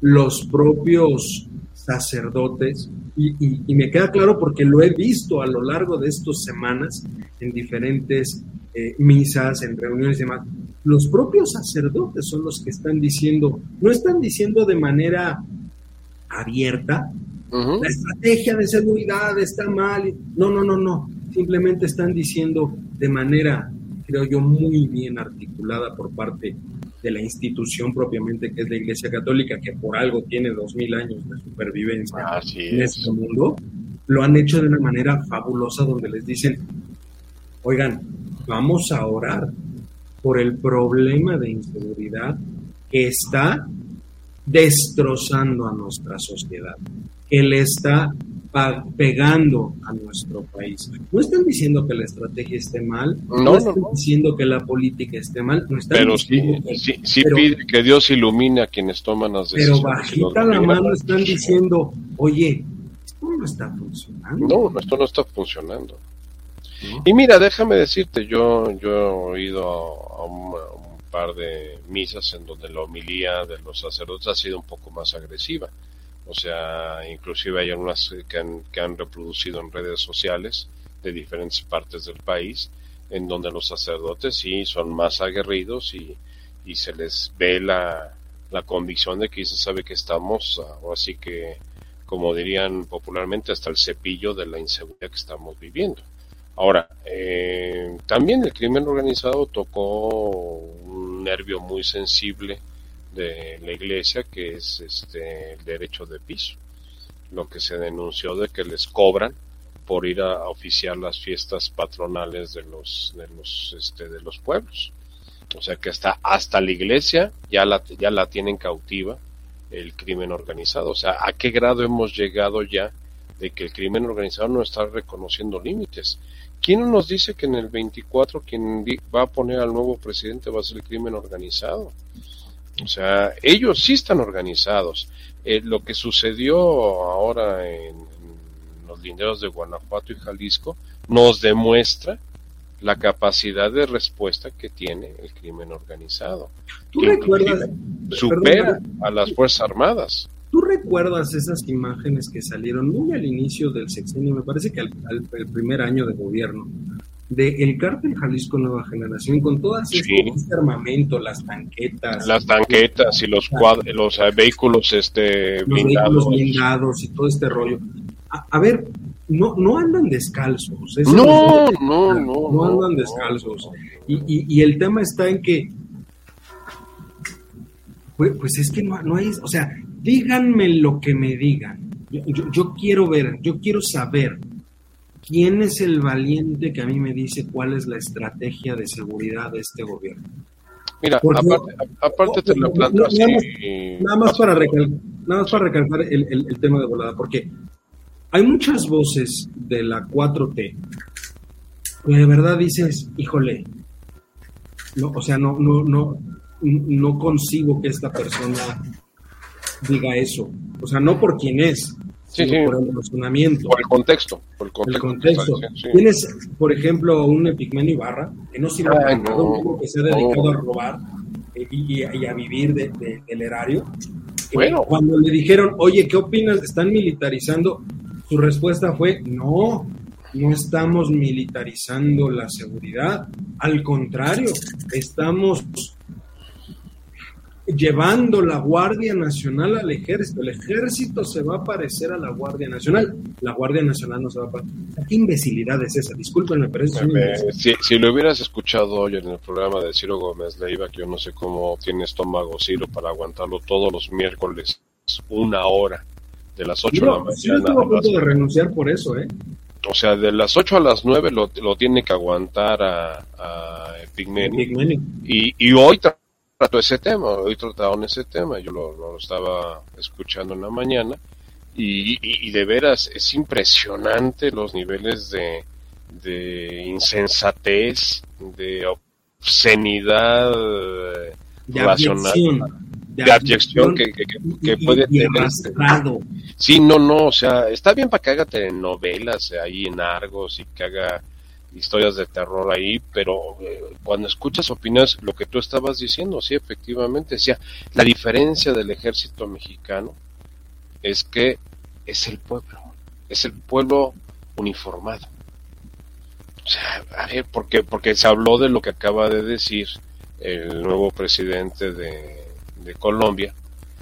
A: los propios sacerdotes, y, me queda claro porque lo he visto a lo largo de estas semanas en diferentes eh, misas, en reuniones y demás, los propios sacerdotes son los que están diciendo, no están diciendo de manera abierta, la estrategia de seguridad está mal. No, no, no, no. Simplemente están diciendo de manera, creo yo, muy bien articulada por parte de la institución propiamente que es la Iglesia Católica, que por algo tiene dos mil años de supervivencia en este mundo, lo han hecho de una manera fabulosa donde les dicen, oigan, vamos a orar por el problema de inseguridad que está destrozando a nuestra sociedad, que le está pegando a nuestro país. No están diciendo que la estrategia esté mal, no, están diciendo que la política esté mal, no están
B: pero sí, sí, sí pide que Dios ilumine a quienes toman las
A: decisiones. Pero bajita la mano están diciendo, oye, esto no está funcionando.
B: No, esto no está funcionando. Y mira, déjame decirte, yo, yo he ido a, un, par de misas en donde la homilía de los sacerdotes ha sido un poco más agresiva. O sea, inclusive hay unas que han, que han reproducido en redes sociales de diferentes partes del país, en donde los sacerdotes sí son más aguerridos y, y se les ve la, la convicción de que se sabe que estamos, o así que, como dirían popularmente, hasta el cepillo de la inseguridad que estamos viviendo. Ahora, eh, también el crimen organizado tocó un nervio muy sensible de la iglesia, que es este, el derecho de piso, lo que se denunció de que les cobran por ir a, oficiar las fiestas patronales de los, de los, este, de los pueblos. O sea que hasta, hasta la iglesia ya la, ya la tienen cautiva el crimen organizado. O sea, ¿a qué grado hemos llegado ya de que el crimen organizado no está reconociendo límites? ¿Quién nos dice que en el 24 quien va a poner al nuevo presidente va a ser el crimen organizado? O sea, ellos sí están organizados. Eh, lo que sucedió ahora en, los linderos de Guanajuato y Jalisco nos demuestra la capacidad de respuesta que tiene el crimen organizado.
A: ¿Tú recuerdas?
B: Supera a las Fuerzas Armadas.
A: ¿Tú recuerdas esas imágenes que salieron muy al inicio del sexenio, me parece que al, el primer año de gobierno, de el cártel Jalisco Nueva Generación con todas este, armamento, las tanquetas,
B: las tanquetas y los los eh, vehículos este
A: blindados. blindados y todo este rollo. A, ver, no no andan descalzos.
B: no, no, no,
A: no, andan descalzos. Y, y, y el tema está en que pues, pues es que no, no hay, o sea, díganme lo que me digan. Yo, quiero ver, yo quiero saber quién es el valiente que a mí me dice cuál es la estrategia de seguridad de este gobierno.
B: Mira, aparte, te lo planto así.
A: Nada más, para, recalcar, nada más para recalcar el, el, tema de volada, porque hay muchas voces de la 4T que de verdad dices, híjole, no, o sea, no, no, no, no consigo que esta persona diga eso. O sea, no por quién es, sino por el razonamiento.
B: Por el contexto.
A: Por el contexto. Tienes, por ejemplo, un Epigmenio Ibarra, que no sirve para nada, que se ha dedicado a robar eh, y, a vivir del erario. Bueno. Cuando le dijeron, oye, ¿qué opinas? ¿Están militarizando? Su respuesta fue, no, no estamos militarizando la seguridad, al contrario, estamos llevando la Guardia Nacional al ejército. El ejército se va a parecer a la Guardia Nacional. La Guardia Nacional no se va a parecer. ¿Qué imbecilidad es esa? Discúlpenme, pero es
B: si, si, lo hubieras escuchado hoy en el programa de Ciro Gómez Leiva, que yo no sé cómo tiene estómago Ciro para aguantarlo todos los miércoles, una hora, de las 8 de la mañana. Yo
A: estuve a punto de renunciar por eso, ¿eh?
B: O sea, de las 8 a las 9 lo, lo tiene que aguantar a, a Pigmeni. Y, y hoy trató ese tema, hoy trataron ese tema, yo lo, estaba escuchando en la mañana y, de veras es impresionante los niveles de, de insensatez, de obscenidad
A: de racional,
B: de, abyección que, que, puede tener. Sí, no, no, o sea, está bien para que haga telenovelas ahí en Argos y que haga historias de terror ahí, pero eh, cuando escuchas opiniones, lo que tú estabas diciendo, sí, efectivamente, decía, la diferencia del ejército mexicano es que es el pueblo, es el pueblo uniformado. O sea, a ver, porque, porque se habló de lo que acaba de decir el nuevo presidente de, de Colombia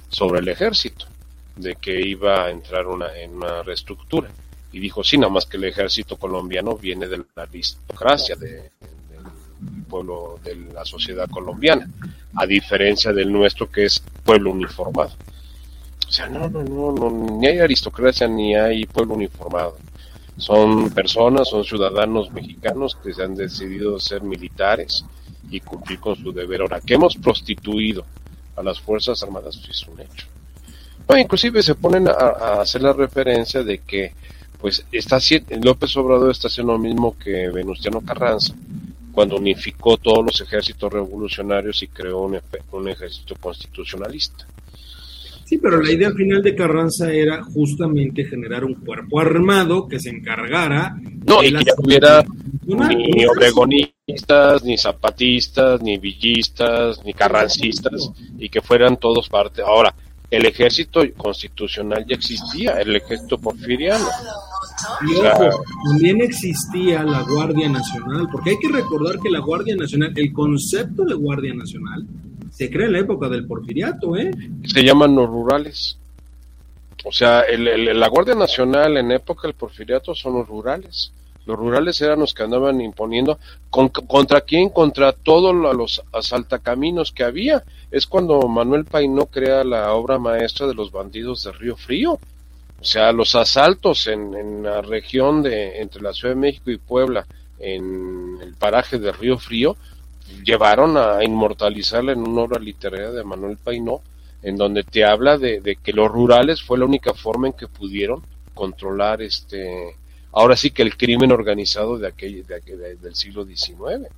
B: sobre el ejército, de que iba a entrar una, en una reestructura y dijo, sí, nada más que el ejército colombiano viene de la aristocracia del pueblo, de la sociedad colombiana, a diferencia del nuestro que es pueblo uniformado. O sea, no, no, no, no, ni hay aristocracia ni hay pueblo uniformado. Son personas, son ciudadanos mexicanos que se han decidido ser militares y cumplir con su deber. Ahora, que hemos prostituido a las Fuerzas Armadas es un hecho. No, inclusive se ponen a hacer la referencia de que pues está López Obrador está haciendo lo mismo que Venustiano Carranza cuando unificó todos los ejércitos revolucionarios y creó un, un ejército constitucionalista.
A: Sí, pero la idea final de Carranza era justamente generar un cuerpo armado que se encargara.
B: No, y que ya tuviera ni obregonistas, ni zapatistas, ni villistas, ni carrancistas, y que fueran todos parte. Ahora, el ejército constitucional ya existía, el ejército porfiriano.
A: Y ojo, también existía la Guardia Nacional, porque hay que recordar que la Guardia Nacional, el concepto de Guardia Nacional, se crea en la época del porfiriato, ¿eh?
B: Se llaman los rurales. O sea, la Guardia Nacional en época del porfiriato son los rurales. Los rurales eran los que andaban imponiendo. ¿Contra quién? Contra todos los asaltacaminos que había. Es cuando Manuel Painó crea la obra maestra de los bandidos de Río Frío. O sea, los asaltos en, en la región de entre la Ciudad de México y Puebla, en el paraje de Río Frío, llevaron a inmortalizarla en una obra literaria de Manuel Painó, en donde te habla de, de que los rurales fue la única forma en que pudieron controlar este ahora sí que el crimen organizado de aquel, de del siglo XIX.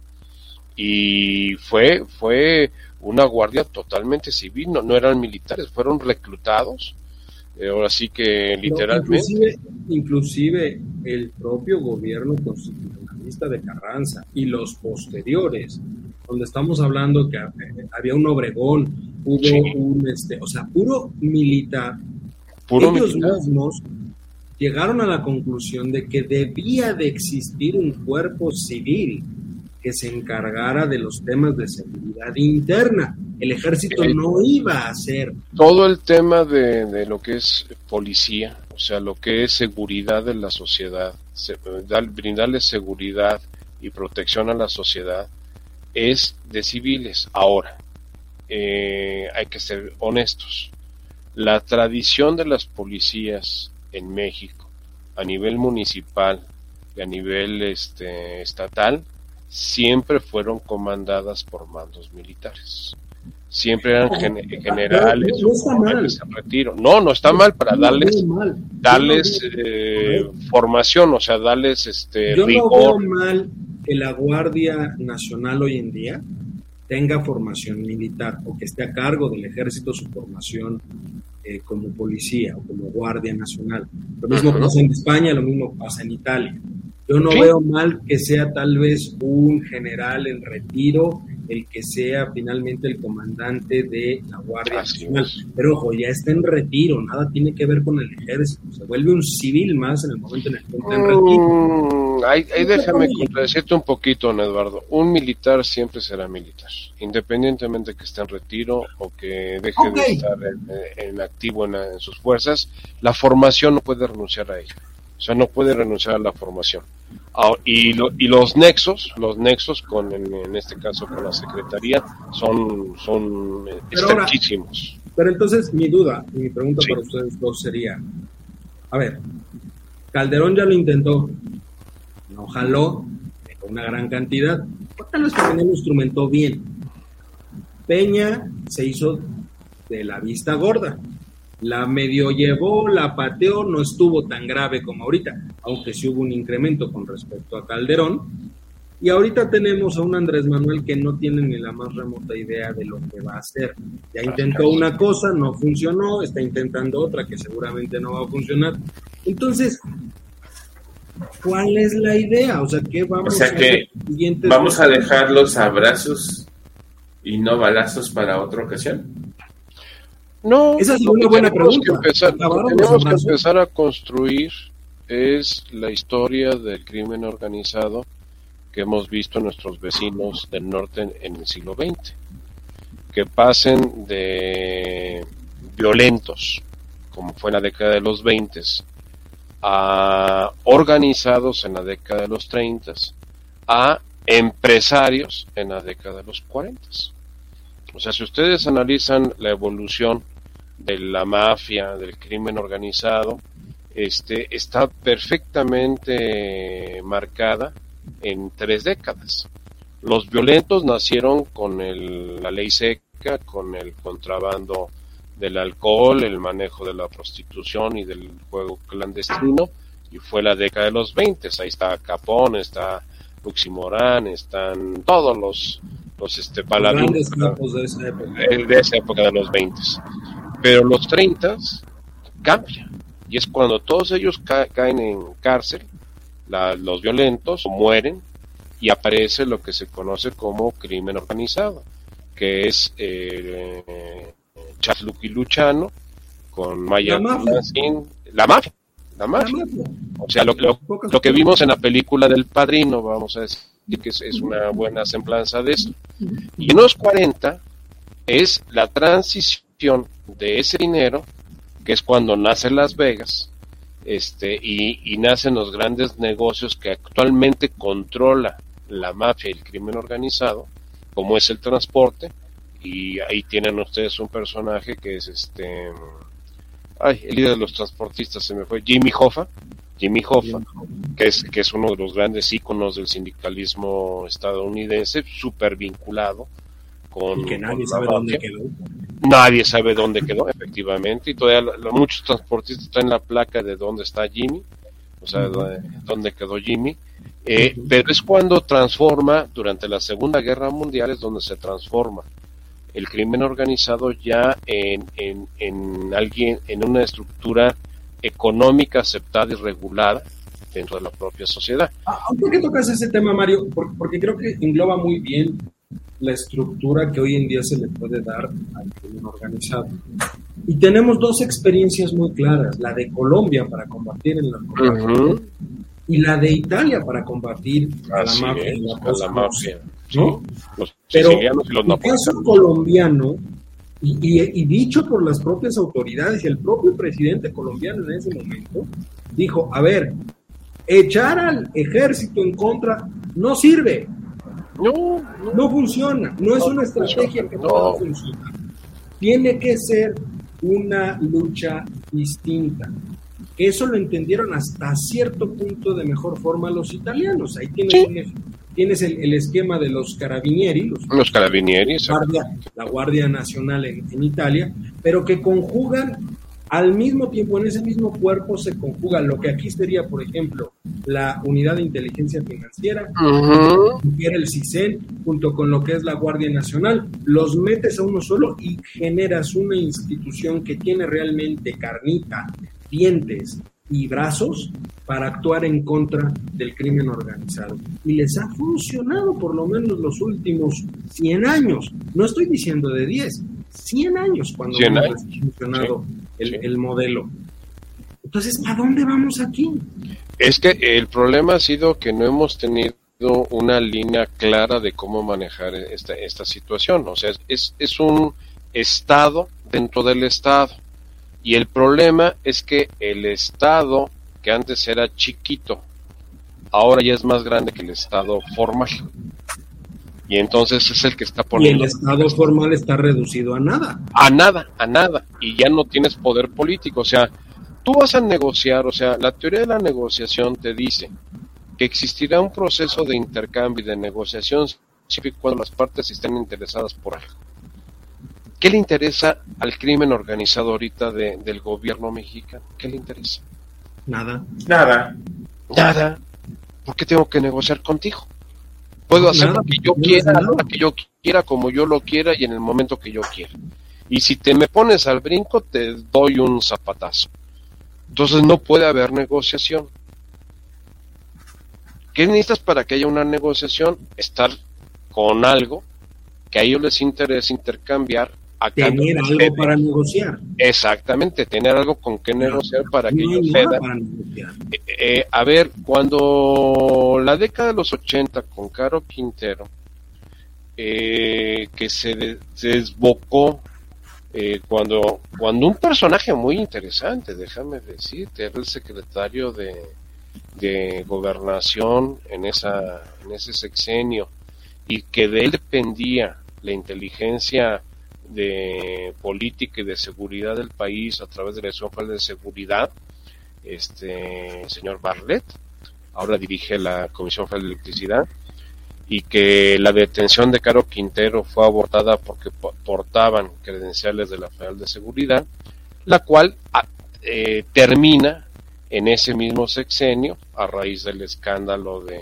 B: Y fue, fue una guardia totalmente civil, no, no eran militares, fueron reclutados. Eh, ahora sí que literalmente.
A: Inclusive, inclusive el propio gobierno constitucionalista de Carranza y los posteriores, donde estamos hablando que eh, había un Obregón, hubo un, este, o sea, puro militar. Puro ellos mismos llegaron a la conclusión de que debía de existir un cuerpo civil que se encargara de los temas de seguridad interna. El ejército no iba a hacer.
B: Todo el tema de, lo que es policía, o sea, lo que es seguridad de la sociedad, brindarle seguridad y protección a la sociedad, es de civiles. Ahora, eh, hay que ser honestos. La tradición de las policías en México a nivel municipal y a nivel este, estatal siempre fueron comandadas por mandos militares. Siempre eran generales
A: no, está mal.
B: retiro. No, no está mal para darles, darles eh, formación, o sea, darles este
A: Yo no veo mal que la Guardia Nacional hoy en día tenga formación militar o que esté a cargo del ejército su formación eh, como policía o como guardia nacional. Lo mismo pasa en España, lo mismo pasa en Italia. Yo no veo mal que sea tal vez un general en retiro el que sea finalmente el comandante de la Guardia Nacional. Pero ojo, ya está en retiro, nada tiene que ver con el ejército. Se vuelve un civil más en el momento en el que está en retiro.
B: Mm, ahí, déjame contradecirte un poquito, Eduardo. Un militar siempre será militar, independientemente que esté en retiro o que deje de estar en, activo en sus fuerzas. La formación no puede renunciar a ella. O sea, no puede renunciar a la formación. Ah, y, y los nexos, los nexos con, en, este caso con la Secretaría, son, son pero
A: pero entonces mi duda y mi pregunta para ustedes dos sería, a ver, Calderón ya lo intentó, no jaló, con una gran cantidad, tal vez no lo instrumentó bien. Peña se hizo de la vista gorda, la medio llevó, la pateó, no estuvo tan grave como ahorita, aunque sí hubo un incremento con respecto a Calderón. Y ahorita tenemos a un Andrés Manuel que no tiene ni la más remota idea de lo que va a hacer. Ya intentó una cosa, no funcionó, está intentando otra que seguramente no va a funcionar. Entonces, ¿cuál es la idea? O sea, ¿qué vamos
C: a que vamos a dejar los abrazos y no balazos para otra ocasión.
B: No, esa es una buena pregunta. tenemos que empezar a construir es la historia del crimen organizado que hemos visto en nuestros vecinos del norte en, el siglo XX. Que pasen de violentos, como fue en la década de los 20, a organizados en la década de los 30, a empresarios en la década de los 40. O sea, si ustedes analizan la evolución de la mafia, del crimen organizado, este, está perfectamente marcada en tres décadas. Los violentos nacieron con la ley seca, con el contrabando del alcohol, el manejo de la prostitución y del juego clandestino, y fue la década de los 20. Ahí está Capón, está Luximorán, están todos los, los este, paladines de esa época. de esa época de los 20. Pero los 30 cambian. Y es cuando todos ellos caen en cárcel, los violentos mueren y aparece lo que se conoce como crimen organizado, que es eh, Lucky Luchano con Maya la la mafia. La mafia. O sea, lo, lo, que vimos en la película del Padrino, vamos a decir que es, es una buena semblanza de eso. Y en los 40 es la transición de ese dinero, que es cuando nace Las Vegas, este, y, nacen los grandes negocios que actualmente controla la mafia y el crimen organizado, como es el transporte, y ahí tienen ustedes un personaje que es este, ay, el líder de los transportistas se me fue, Jimmy Hoffa, Jimmy Hoffa, que es, que es uno de los grandes íconos del sindicalismo estadounidense, súper vinculado con...
A: que nadie sabe dónde quedó.
B: Nadie sabe dónde quedó, efectivamente, y todavía muchos transportistas están en la placa de dónde está Jimmy, o sea, dónde quedó Jimmy, eh, pero es cuando transforma, durante la Segunda Guerra Mundial es donde se transforma el crimen organizado ya en, en, en alguien, en una estructura económica aceptada y regulada dentro de la propia sociedad.
A: Ah, ¿Por qué tocas ese tema, Mario? porque creo que engloba muy bien la estructura que hoy en día se le puede dar al crimen organizado. Y tenemos dos experiencias muy claras, la de Colombia para combatir el narcotráfico y la de Italia para combatir a la mafia. ¿no? Pero el caso colombiano, y, y, dicho por las propias autoridades y el propio presidente colombiano en ese momento, dijo, a ver, echar al ejército en contra no sirve, no, no, funciona, no es una estrategia que pueda funcionar. Tiene que ser una lucha distinta. Eso lo entendieron hasta cierto punto de mejor forma los italianos. Ahí un tienes el, esquema de los carabinieri,
B: los, carabinieri,
A: la Guardia Nacional en, Italia, pero que conjugan al mismo tiempo, en ese mismo cuerpo se conjuga lo que aquí sería, por ejemplo, la Unidad de Inteligencia Financiera, que era el CISEN, junto con lo que es la Guardia Nacional, los metes a uno solo y generas una institución que tiene realmente carnita, dientes, y brazos para actuar en contra del crimen organizado. Y les ha funcionado por lo menos los últimos 100 años. No estoy diciendo de 10, 100 años cuando ha funcionado el, el modelo. Entonces, ¿a dónde vamos aquí?
B: Es que el problema ha sido que no hemos tenido una línea clara de cómo manejar esta, esta situación. O sea, es, es un Estado dentro del Estado. Y el problema es que el Estado, que antes era chiquito, ahora ya es más grande que el Estado formal. Y entonces es el que está poniendo.
A: Y el Estado formal está reducido a nada.
B: A nada, a nada. Y ya no tienes poder político. O sea, tú vas a negociar, o sea, la teoría de la negociación te dice que existirá un proceso de intercambio y de negociación siempre y cuando las partes estén interesadas por algo. ¿Qué le interesa al crimen organizado ahorita del gobierno mexicano? ¿Qué le interesa?
A: Nada.
C: Nada.
B: Nada. ¿Por qué tengo que negociar contigo? Puedo hacer lo que yo quiera, lo que yo quiera, como yo lo quiera y en el momento que yo quiera. Y si te me pones al brinco, te doy un zapatazo. Entonces no puede haber negociación. ¿Qué necesitas para que haya una negociación? Estar con algo que a ellos les interesa intercambiar
A: tener algo para negociar.
B: Exactamente, tener algo con que negociar para que ellos eh, eh, a ver, cuando la década de los 80 con Caro Quintero, eh, que se, desbocó cuando, cuando un personaje muy interesante, déjame decirte, era el secretario de, de gobernación en, esa, en ese sexenio y que de él dependía la inteligencia de política y de seguridad del país a través de la Dirección Federal de Seguridad, este señor Bartlett, ahora dirige la Comisión Federal de Electricidad, y que la detención de Caro Quintero fue abortada porque portaban credenciales de la Federal de Seguridad, la cual ah, eh, termina en ese mismo sexenio a raíz del escándalo de,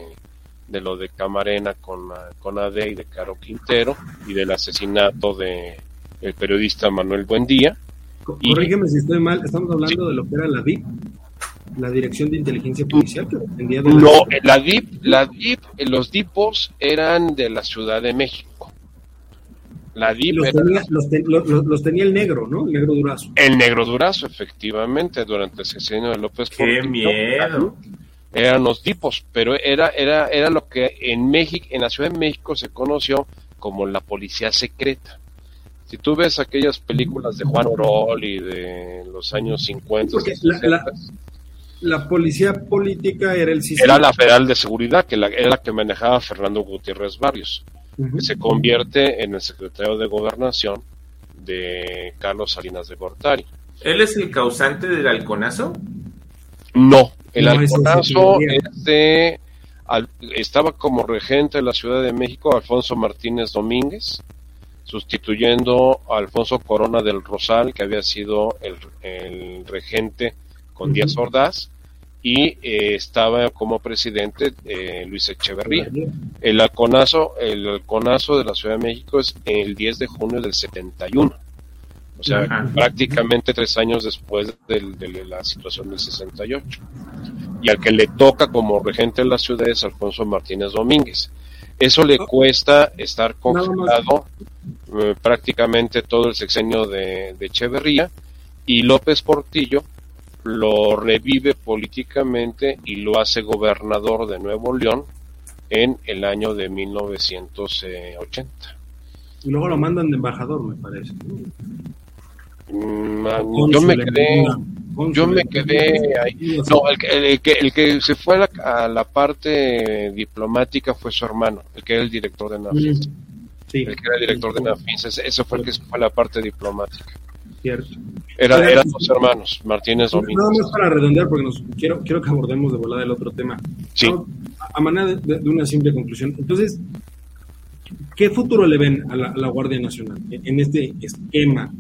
B: de lo de Camarena con, con AD y de Caro Quintero y del asesinato de el periodista Manuel Buendía.
A: Corrígeme si estoy mal, estamos hablando de lo que era la DIP, la Dirección de Inteligencia Policial, que dependía de
B: la... No, la DIP, la DIP, los DIPOS eran de la Ciudad de México.
A: La DIP los, tenía, los, tenía el negro, ¿no? El negro durazo.
B: El negro durazo, efectivamente, durante el sexenio de López
C: ¡Qué miedo!
B: Eran los DIPOS, pero era, era, era lo que en México, en la Ciudad de México se conoció como la policía secreta. Si tú ves aquellas películas de Juan Orol y de los años 50,
A: la, policía política era el
B: sistema. Era la Federal de Seguridad, que era la que manejaba Fernando Gutiérrez Barrios, que se convierte en el secretario de Gobernación de Carlos Salinas de Gortari.
C: ¿Él es el causante del halconazo?
B: No, el halconazo es de, estaba como regente de la Ciudad de México Alfonso Martínez Domínguez sustituyendo a Alfonso Corona del Rosal, que había sido el, regente con Díaz Ordaz, y eh, estaba como presidente eh, Luis Echeverría. El halconazo, el halconazo de la Ciudad de México es el 10 de junio del 71. O sea, prácticamente tres años después de la situación del 68. Y al que le toca como regente de la ciudad es Alfonso Martínez Domínguez. Eso le cuesta estar congelado eh, prácticamente todo el sexenio de, Echeverría y López Portillo lo revive políticamente y lo hace gobernador de Nuevo León en el año de 1980.
A: Y luego lo mandan de embajador, me parece.
B: Mm, yo me quedé yo me quedé ahí. No, el, que, el que se fue a la, parte diplomática fue su hermano, el que era el director de NAFINS. Mm, el que era director de NAFINS, ese fue el que se fue a la parte diplomática.
A: Cierto.
B: Era,
A: Era-
B: eran dos hermanos, Martínez
A: Nada
B: Domínguez.
A: más para redondear, porque nos, quiero, quiero que abordemos de volada el otro tema.
B: Sí.
A: No, a, a manera de, de- de una simple conclusión. Entonces, ¿qué futuro le ven a la, a la Guardia Nacional en, en este esquema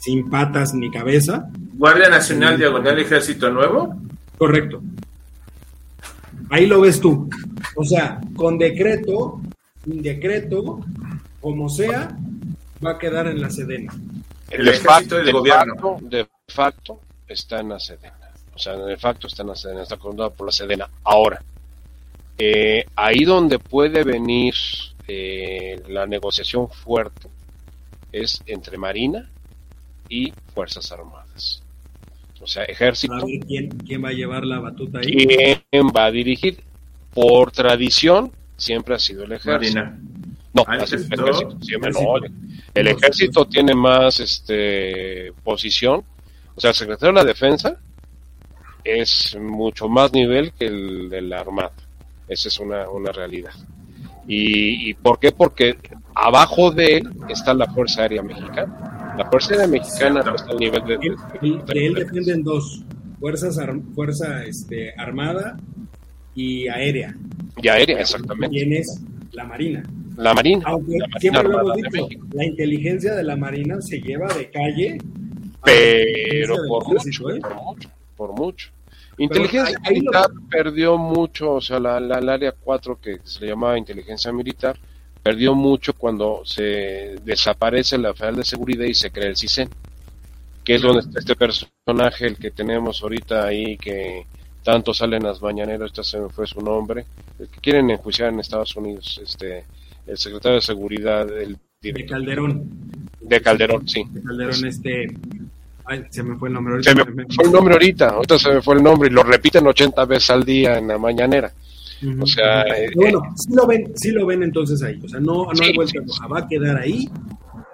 A: sin patas ni cabeza?
C: Guardia Nacional Diagonal Ejército Nuevo.
A: Correcto. Ahí lo ves tú. O sea, con decreto, sin decreto, como sea, va a quedar en la Sedena.
C: El
B: de
C: ejército
B: facto, de
C: gobierno.
B: facto- de facto está en la Sedena. O sea, de facto está en la Sedena, está controlada por la Sedena. Ahora, eh, ahí donde puede venir eh, la negociación fuerte es entre Marina y Fuerzas Armadas. O sea, ejército.
A: A ver quién, quién va a llevar la batuta ahí.
B: ¿Quién va a dirigir? Por tradición, siempre ha sido el ejército.
C: Marina.
B: No,
C: Ah, el ejército.
B: siempre, no, el- ejército tiene más este posición, o sea, el secretario de la defensa es mucho más nivel que el de la armada. Esa es una, una realidad. ¿Y, ¿Y por qué? Porque abajo de él está la Fuerza Aérea Mexicana. La Fuerza Aérea Mexicana no está al nivel de...
A: Él, él- de él dependen dos, fuerzas ar- fuerza este, armada y aérea.
B: Y aérea, exactamente.
A: Tienes la marina.
B: La Marina. La Marina
A: siempre lo hemos dicho, la inteligencia de la marina se lleva de calle.
B: pero por mucho,
A: ¿eh?
B: por mucho, por mucho. Inteligencia
A: lo-
B: militar perdió mucho, o sea, la, la- área 4 que se le llamaba inteligencia militar, perdió mucho cuando se desaparece la Federal de Seguridad y se crea el CISEN, que es donde está este personaje, el que tenemos ahorita ahí, que tanto sale en las mañaneras, este se me fue su nombre, el que quieren enjuiciar en Estados Unidos, este el secretario de Seguridad, el
A: De Calderón.
B: de Calderón, sí.
A: De Calderón, este. Ay, se me fue el nombre. ahorita
B: Se me fue el nombre ahorita, ahorita se me fue el nombre y lo repiten 80 veces al día en la mañanera. O sea, eh,
A: Pero bueno, sí lo ven, sí lo ven entonces ahí. O sea, no, no
B: Sí,
A: hay vuelta
B: sí,
A: va a quedar ahí.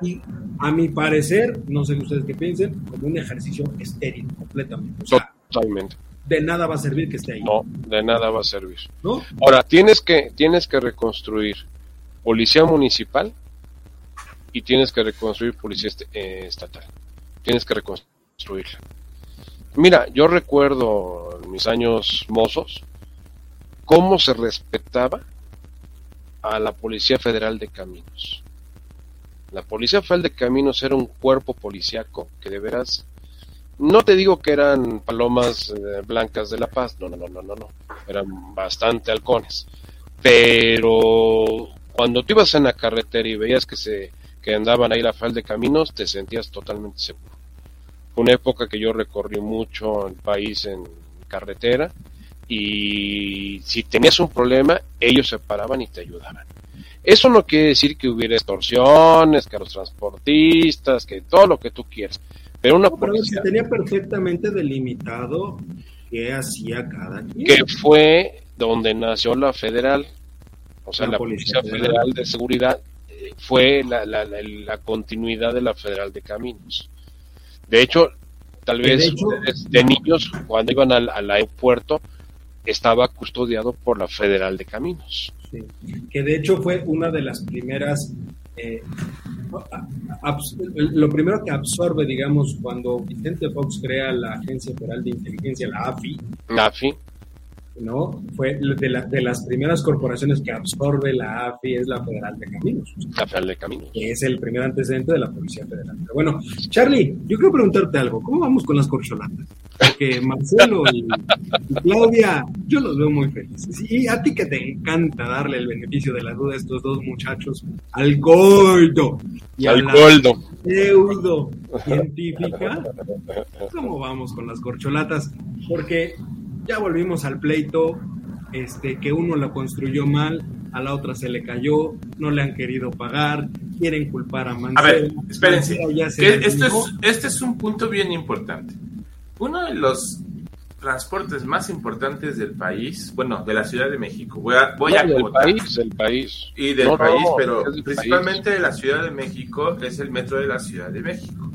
A: Y a mi parecer, no sé ustedes qué piensen, como un ejercicio estéril completamente. O sea,
B: Totalmente.
A: de nada va a servir que esté ahí.
B: No, de nada va a servir.
A: ¿no?
B: Ahora, tienes que, tienes que reconstruir policía municipal y tienes que reconstruir policía est- eh, estatal. Tienes que reconstruirla. Mira, yo recuerdo en mis años mozos cómo se respetaba a la Policía Federal de Caminos. La Policía Federal de Caminos era un cuerpo policíaco que de veras no te digo que eran palomas eh, blancas de la paz, no, no, no, no, no, no, eran bastante halcones. Pero cuando tú ibas en la carretera y veías que se que andaban ahí la fal de caminos, te sentías totalmente seguro. Fue una época que yo recorrí mucho el país en carretera y si tenías un problema, ellos se paraban y te ayudaban. Eso no quiere decir que hubiera extorsiones, que a los transportistas, que todo lo que tú quieras. Pero una
A: No, pero se tenía perfectamente delimitado qué hacía cada quien.
B: que fue donde nació la federal, o sea,
A: La
B: la,
A: Policía
B: Policía
A: Federal.
B: Federal de Seguridad eh, fue la, la, la, la continuidad de la Federal de Caminos. De hecho, tal
A: de
B: vez
A: hecho-
B: de niños, cuando iban al, al aeropuerto, estaba custodiado por la Federal de Caminos.
A: Sí. Que de hecho fue una de las primeras. eh, lo primero que absorbe, digamos, cuando Vicente Fox crea la Agencia Federal de Inteligencia, la AFI,
B: NAFI,
A: ¿no? Fue de, la- de las primeras corporaciones que absorbe la AFI, es la Federal de Caminos,
B: la Federal de Caminos.
A: que es el primer antecedente de la Policía Federal. Pero bueno, Charlie, yo quiero preguntarte algo. ¿Cómo vamos con las corcholatas? Porque Marcelo y, y Claudia, yo los veo muy felices. Y a ti que te encanta darle el beneficio de la duda a estos dos muchachos, al gordo y
B: Al
A: la
B: Goldo.
A: pseudo científica, ¿cómo vamos con las corcholatas? Porque ya volvimos al pleito, este, que uno lo construyó mal, a la otra se le cayó, no le han querido pagar, quieren culpar a Mancera.
C: A ver, espérense.
A: Mancera ya se
C: que
A: la
C: esto es, este es un punto bien importante. Uno de los transportes más importantes del país, bueno, de la Ciudad de México, voy a, voy a
B: del país, del país.
C: y del
B: No, no,
C: país, pero
B: del
C: principalmente de la Ciudad de México, es el metro de la Ciudad de México.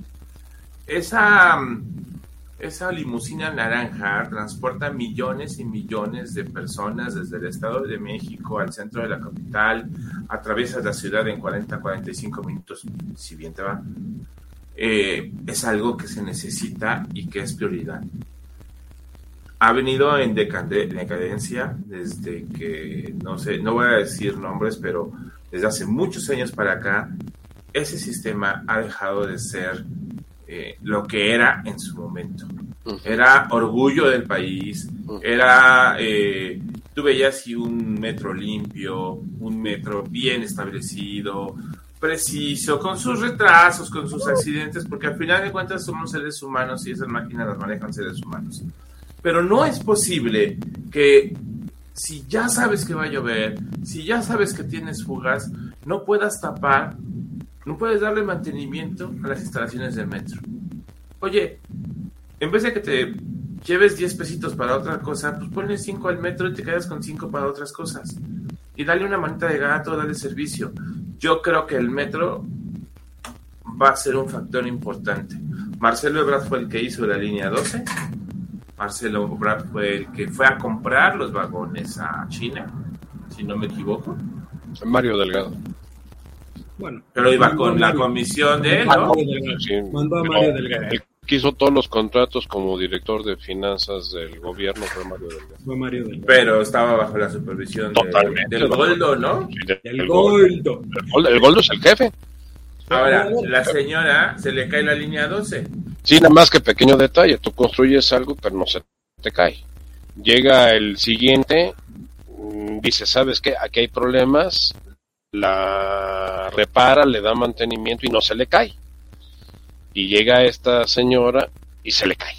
C: Esa, esa limusina naranja transporta millones y millones de personas desde el Estado de México al centro de la capital, atraviesas la ciudad en 40, 45 minutos, si bien te va. eh, es algo que se necesita y que es prioridad. Ha venido en decadencia desde que, no sé, no voy a decir nombres, pero desde hace muchos años para acá, ese sistema ha dejado de ser eh, lo que era en su momento. Era orgullo del país, era, eh, tú veías un metro limpio, un metro bien establecido, preciso, con sus retrasos, con sus accidentes, porque al final de cuentas somos seres humanos y esas máquinas las manejan seres humanos. Pero no es posible que si ya sabes que va a llover, si ya sabes que tienes fugas, no puedas tapar, no puedes darle mantenimiento a las instalaciones del metro. Oye, en vez de que te lleves 10 pesitos para otra cosa, pues ponle 5 al metro y te quedas con 5 para otras cosas. Y dale una manita de gato, dale servicio. Yo creo que el metro va a ser un factor importante. Marcelo Ebrard fue el que hizo la línea 12. Marcelo Ebrard fue el que fue a comprar los vagones a China, si no me equivoco.
B: Mario Delgado.
C: Bueno, pero iba con la comisión de él, ¿no?
B: mandó a Mario Delgado. El que hizo todos los contratos como director de finanzas del gobierno fue Mario Delgado.
A: Fue Mario Delgado.
C: Pero estaba bajo la supervisión de, del Goldo, ¿no?
A: el Goldo.
B: El Goldo es el jefe.
C: Ahora, la señora se le cae la línea 12.
B: Sí, nada más que pequeño detalle. Tú construyes algo, pero no se te cae. Llega el siguiente, mm, dice, ¿sabes qué? Aquí hay problemas, la repara, le da mantenimiento y no se le cae. Y llega esta señora y se le cae.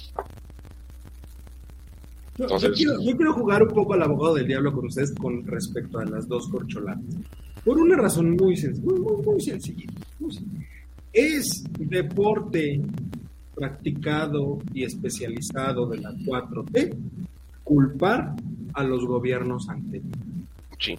A: Entonces, yo, quiero, jugar un poco al abogado del diablo con ustedes con respecto a las dos corcholatas. Por una razón muy, muy, muy, sencilla. Es deporte practicado y especializado de la 4T culpar a los gobiernos anteriores.
B: Sí.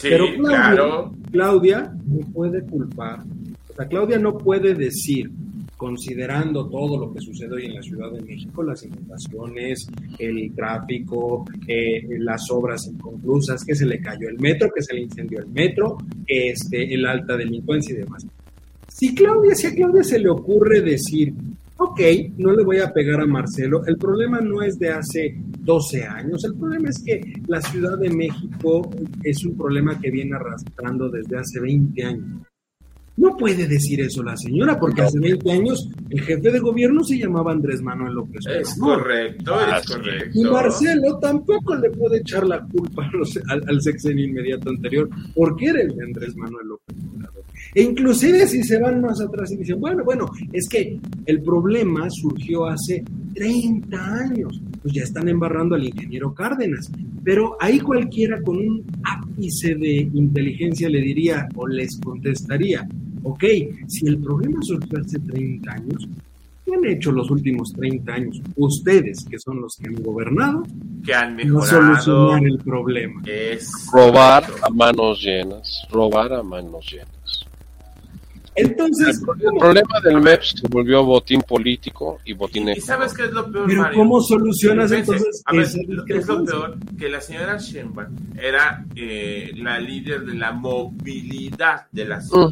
A: Pero Claudia, Claudia no puede culpar. O sea, Claudia no puede decir considerando todo lo que sucede hoy en la Ciudad de México, las inundaciones, el tráfico, eh, las obras inconclusas, que se le cayó el metro, que se le incendió el metro, este, el alta delincuencia y demás. Si Claudia, si a Claudia se le ocurre decir, ok, no le voy a pegar a Marcelo, el problema no es de hace 12 años, el problema es que la Ciudad de México es un problema que viene arrastrando desde hace 20 años. No puede decir eso la señora, porque hace 20 años el jefe de gobierno se llamaba Andrés Manuel López
C: Obrador. Es correcto, es correcto.
A: Y Marcelo tampoco le puede echar la culpa al, sexenio inmediato anterior, porque era el de Andrés Manuel López Obrador. E inclusive si se van más atrás y dicen, bueno, bueno, es que el problema surgió hace 30 años, pues ya están embarrando al ingeniero Cárdenas, pero ahí cualquiera con un ápice de inteligencia le diría o les contestaría, Ok, si el problema surgió hace 30 años, ¿qué han hecho los últimos 30 años? Ustedes, que son los que han gobernado,
C: que han mejorado
A: solucionar el problema.
C: Es
B: robar a manos llenas, robar a manos llenas.
A: Entonces,
B: el, problema del MEPS se volvió botín político y botín
C: ¿Y sabes qué es lo peor,
A: Pero ¿cómo solucionas entonces
C: a ver, es lo peor? Que la señora Sheinbaum era eh, la líder de la movilidad de la ciudad.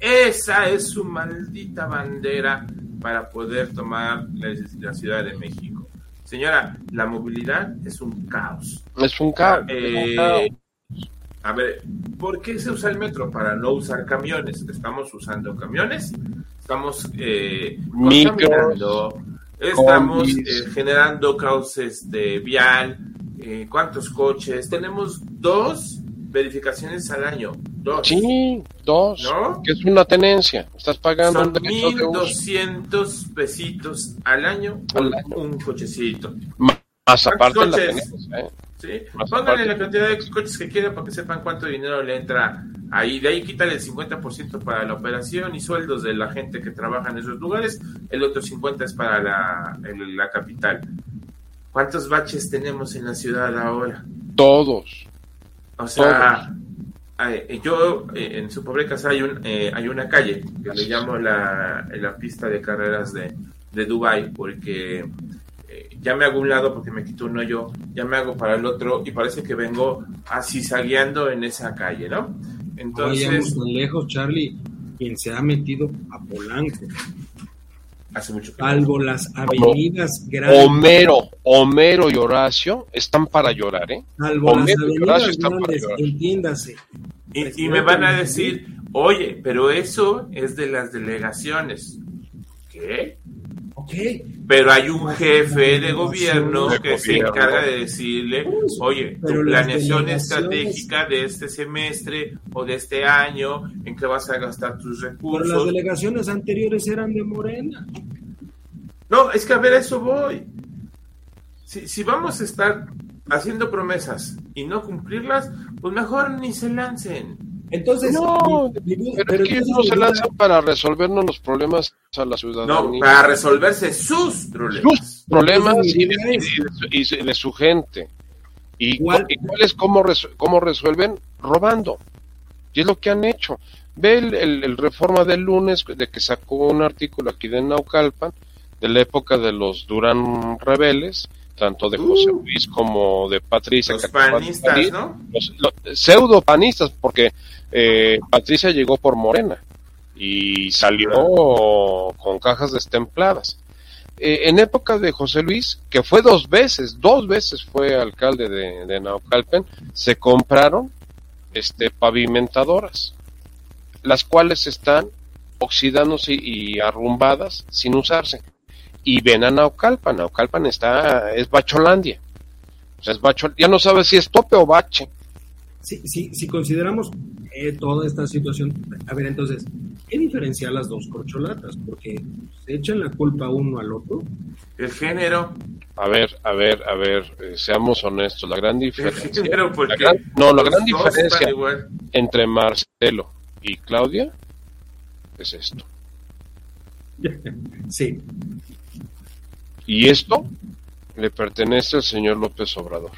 C: Esa es su maldita bandera para poder tomar la, Ciudad de México. Señora, la movilidad es un caos.
B: Es un caos.
C: Eh, a ver, ¿por qué se usa el metro? Para no usar camiones. Estamos usando camiones, estamos eh, estamos eh, generando cauces de vial, eh, cuántos coches. Tenemos dos verificaciones al año. Dos.
B: Sí, dos. ¿No? Que es una tenencia. Estás pagando
C: Son 1.200 pesitos al año por un cochecito.
B: Más aparte la tenencia, ¿eh?
C: ¿Sí? Pónganle la cantidad de coches que quieran para que sepan cuánto dinero le entra ahí. De ahí quítale el 50% para la operación y sueldos de la gente que trabaja en esos lugares. El otro 50% es para la, la capital. ¿Cuántos baches tenemos en la ciudad ahora?
B: Todos.
C: O sea, yo eh, en su pobre casa hay, un, eh, hay una calle que le llamo la, la pista de carreras de, de Dubai porque ya me hago un lado porque me quito uno yo, ya me hago para el otro y parece que vengo así sagueando en esa calle, ¿no?
A: Entonces... tan lejos, Charlie. quien se ha metido a Polanco.
C: Hace mucho que
A: Salvo las avenidas grandes.
B: Homero, Homero y Horacio están para llorar, ¿eh?
A: Salvo las
B: Homero y Horacio
A: avenidas
B: están para
A: grandes,
B: llorar.
A: entiéndase.
C: Y, y me van a decir, oye, pero eso es de las delegaciones. ¿Qué? Pero hay un jefe de gobierno
B: De
C: que se encarga de decirle, oye, tu planeación estratégica de este semestre o de este año, en que vas a gastar tus
A: pero las
C: recursos.
A: delegaciones anteriores eran de Morena.
C: No, es que a ver, a eso voy. Si, si vamos a estar haciendo promesas y no cumplirlas, pues mejor ni se lancen.
A: Entonces,
B: No,
A: mi- mi-
B: Pero,
A: pero
B: es que ellos
A: entonces
B: no se lanzan para resolvernos los problemas a la ciudadanía.
C: No, para resolverse sus problemas.
B: sus problemas y de, y de su- y de- su gente. ¿Y
A: ¿Cuál-
B: cu- y cuál es cómo, resu- cómo resuelven? Robando. Y es lo que han hecho. Ve el, el- el reforma del lunes de que sacó un artículo aquí de Naucalpan, de la época de los Durán rebeldes, tanto de José
C: Uh.
B: Luis como de Patricia.
C: Los panistas. ¿no?
B: Los, los pseudo panistas, porque eh, Patricia llegó por Morena y salió con cajas destempladas. Eh, en época de José Luis, que fue dos veces, dos veces fue alcalde de, de Naucalpan, se compraron este, pavimentadoras, las cuales están oxidándose y arrumbadas sin usarse. Y ven a Naucalpan, Naucalpan está, es Bacholandia. O sea, es Bacho- ya no sabes si es tope o bache.
A: Si, si, si consideramos eh, toda esta situación, a ver, entonces, ¿qué diferencia las dos corcholatas? Porque se echan la culpa uno al otro.
C: El género.
B: A ver, a ver, a ver, eh, seamos honestos, la gran
C: El
B: diferencia.
C: género, porque
B: la gran- no, la gran diferencia entre Marcelo y Claudia es esto.
A: Sí,
B: Y esto le pertenece al señor López Obrador.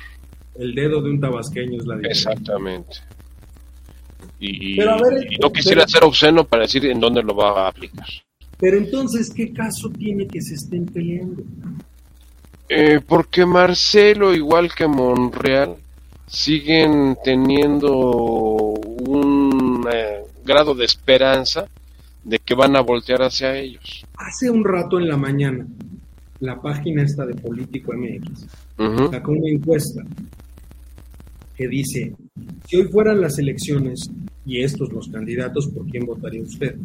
A: El dedo de un tabasqueño es la diferencia.
B: Exactamente. Y,
A: Pero a ver,
B: y no quisiera
A: pero-
B: ser obsceno para decir en dónde lo va a aplicar.
A: Pero entonces, ¿qué caso tiene que se estén peleando?
B: Eh, porque Marcelo, igual que Monreal, siguen teniendo un eh, grado de esperanza de que van a voltear hacia ellos.
A: Hace un rato en la mañana, la página esta de Político MX
B: Ujú.
A: sacó una encuesta que dice, si hoy fueran las elecciones y estos los candidatos, ¿por quién votaría usted?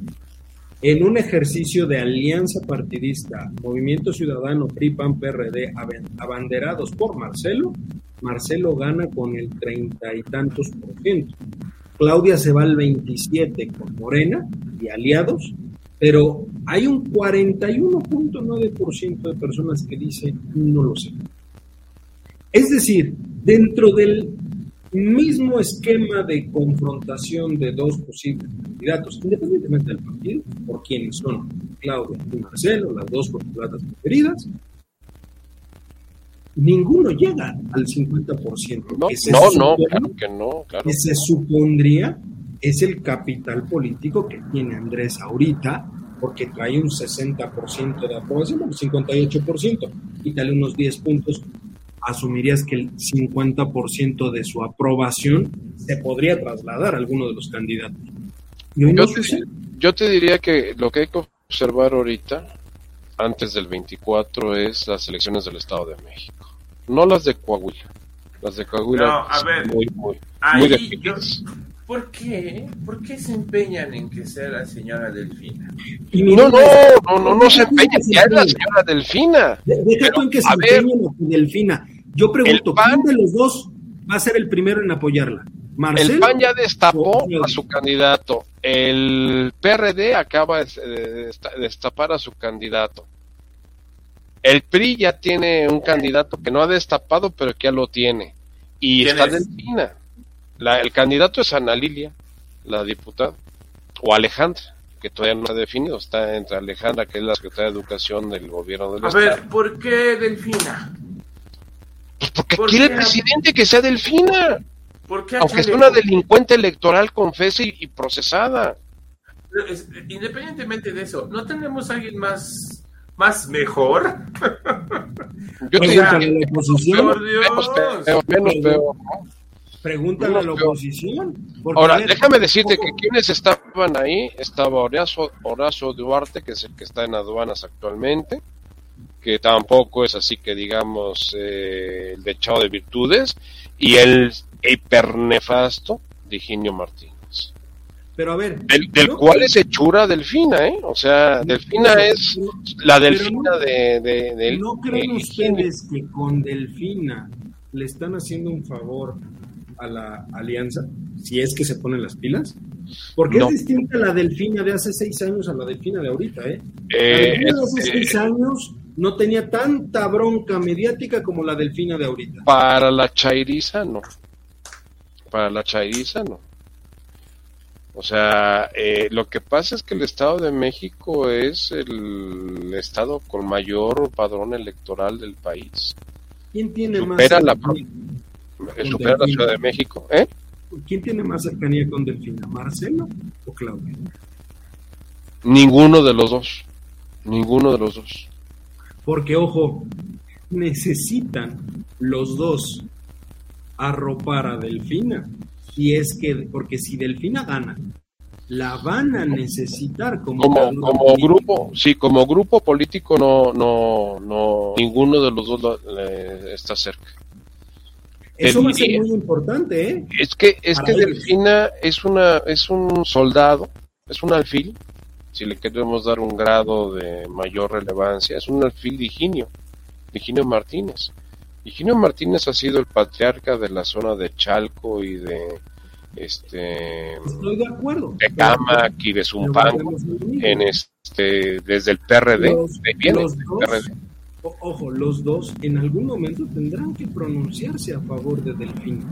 A: En un ejercicio de alianza partidista, Movimiento Ciudadano, PRI, PAN, PRD, abanderados por Marcelo, Marcelo gana con el treinta y tantos por ciento. Claudia se va al 27 con Morena y aliados, pero hay un 41.9% de personas que dicen no lo sé. Es decir, dentro del mismo esquema de confrontación de dos posibles candidatos, independientemente del partido, por quienes son Claudia y Marcelo, las dos corcholatas preferidas, ninguno llega al 50%.
B: No, no, no,
A: supone-
B: claro que no, claro.
A: que se supondría es el capital político que tiene Andrés ahorita, porque trae un 60% de aprobación, un 58%, quítale unos 10 puntos, asumirías que el 50% de su aprobación se podría trasladar a alguno de los candidatos. Y hoy no
B: Yo te, yo te diría que lo que hay que observar ahorita, antes del 24, es las elecciones del Estado de México. No las de Coahuila. Las de Coahuila
C: No, a
B: son
C: ver,
B: muy, muy,
C: Ahí
B: muy
C: yo,
B: definidas.
C: ¿Por qué? ¿Por qué se empeñan en que sea la señora Delfina?
A: Y
B: No, no, no, no, no se empeña,
A: se
B: ya es la señora Delfina.
A: De- Deja tú en que se empeñen Delfina. Yo pregunto, ¿quién de los dos va a ser el primero en apoyarla? ¿Marcelo?
B: El PAN ya destapó a su candidato. El PRD acaba de de desta- destapar a su candidato. El PRI ya tiene un candidato que no ha destapado, pero que ya lo tiene. Y
C: ¿Quién
B: está
C: es?
B: Delfina. La- el candidato es Ana Lilia, la diputada. O Alejandra, que todavía no ha definido. Está entre Alejandra, que es la secretaria de Educación del gobierno del
C: A
B: Estado.
C: ver, ¿por qué Delfina?
B: Pues porque
C: ¿por
B: quiere
C: qué?
B: el presidente que sea Delfina.
C: ¿Por qué
B: Aunque sea una delincuente electoral confesa y, y procesada.
C: Es- Independientemente de eso, ¿no tenemos a alguien más, más mejor?
B: Yo <laughs> te que
A: la oposición,
B: menos peor, menos peor, ¿no?
A: Pregúntale a la oposición.
B: Ahora, déjame decirte que quienes estaban ahí, estaba Horacio, Horacio Duarte, que es el que está en aduanas actualmente, que tampoco es así que digamos eh, el dechado de virtudes, y el hipernefasto de Higinio Martínez.
A: Pero a ver.
B: Del, cual es hechura Delfina, ¿eh? O sea, Delfina es la Delfina de, de,
A: ¿No creen ustedes que con Delfina le están haciendo un favor a la alianza, si es que se ponen las pilas? Porque es distinta la Delfina de hace seis años a la Delfina de ahorita, ¿eh?
B: eh
A: la de hace seis años no tenía tanta bronca mediática como la Delfina de ahorita.
B: Para la Chairiza, no. Para la Chairiza, no. O sea, eh, lo que pasa es que el Estado de México es el estado con mayor padrón electoral del país.
A: ¿Quién tiene
B: más
A: la,
B: supera la Ciudad de México, ¿eh?
A: ¿Quién tiene más cercanía con Delfina, Marcelo o Claudia?
B: Ninguno de los dos. Ninguno de los dos.
A: Porque, ojo, necesitan los dos arropar a Delfina. Y es que, porque si Delfina gana, la van a necesitar como,
B: como, grupo, sí, como grupo político no, no, no, ninguno de los dos está cerca.
A: Eso va a ser muy importante, ¿eh?
B: Es que, es que Delfina es una, es un soldado, es un alfil, si le queremos dar un grado de mayor relevancia, es un alfil de Higinio, de Higinio Martínez. Higinio Martínez ha sido el patriarca de la zona de Chalco y de este
A: Estoy de acuerdo.
B: de de Zumpango en este desde el PRD,
A: ojo, los dos en algún momento tendrán que pronunciarse a favor de Delfín.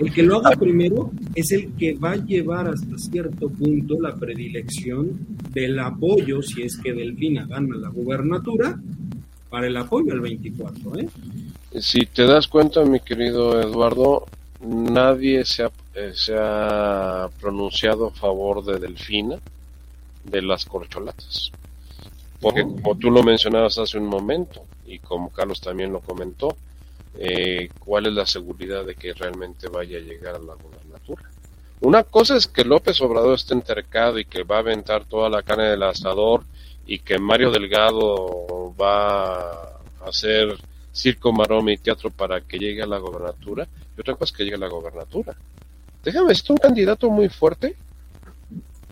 A: El que lo haga primero es el que va a llevar hasta cierto punto la predilección del apoyo, si es que Delfina gana la gubernatura, para el apoyo al 24. ¿eh?
B: Si te das cuenta, mi querido Eduardo, nadie se ha, eh, se ha pronunciado a favor de Delfina de las corcholatas. Porque como tú lo mencionabas hace un momento, y como Carlos también lo comentó, eh, ¿cuál es la seguridad de que realmente vaya a llegar a la gobernatura? Una cosa es que López Obrador esté entercado y que va a aventar toda la carne del asador y que Mario Delgado va a hacer circo, maroma y teatro para que llegue a la gobernatura, y otra cosa es que llegue a la gobernatura. Déjame decirte, un candidato muy fuerte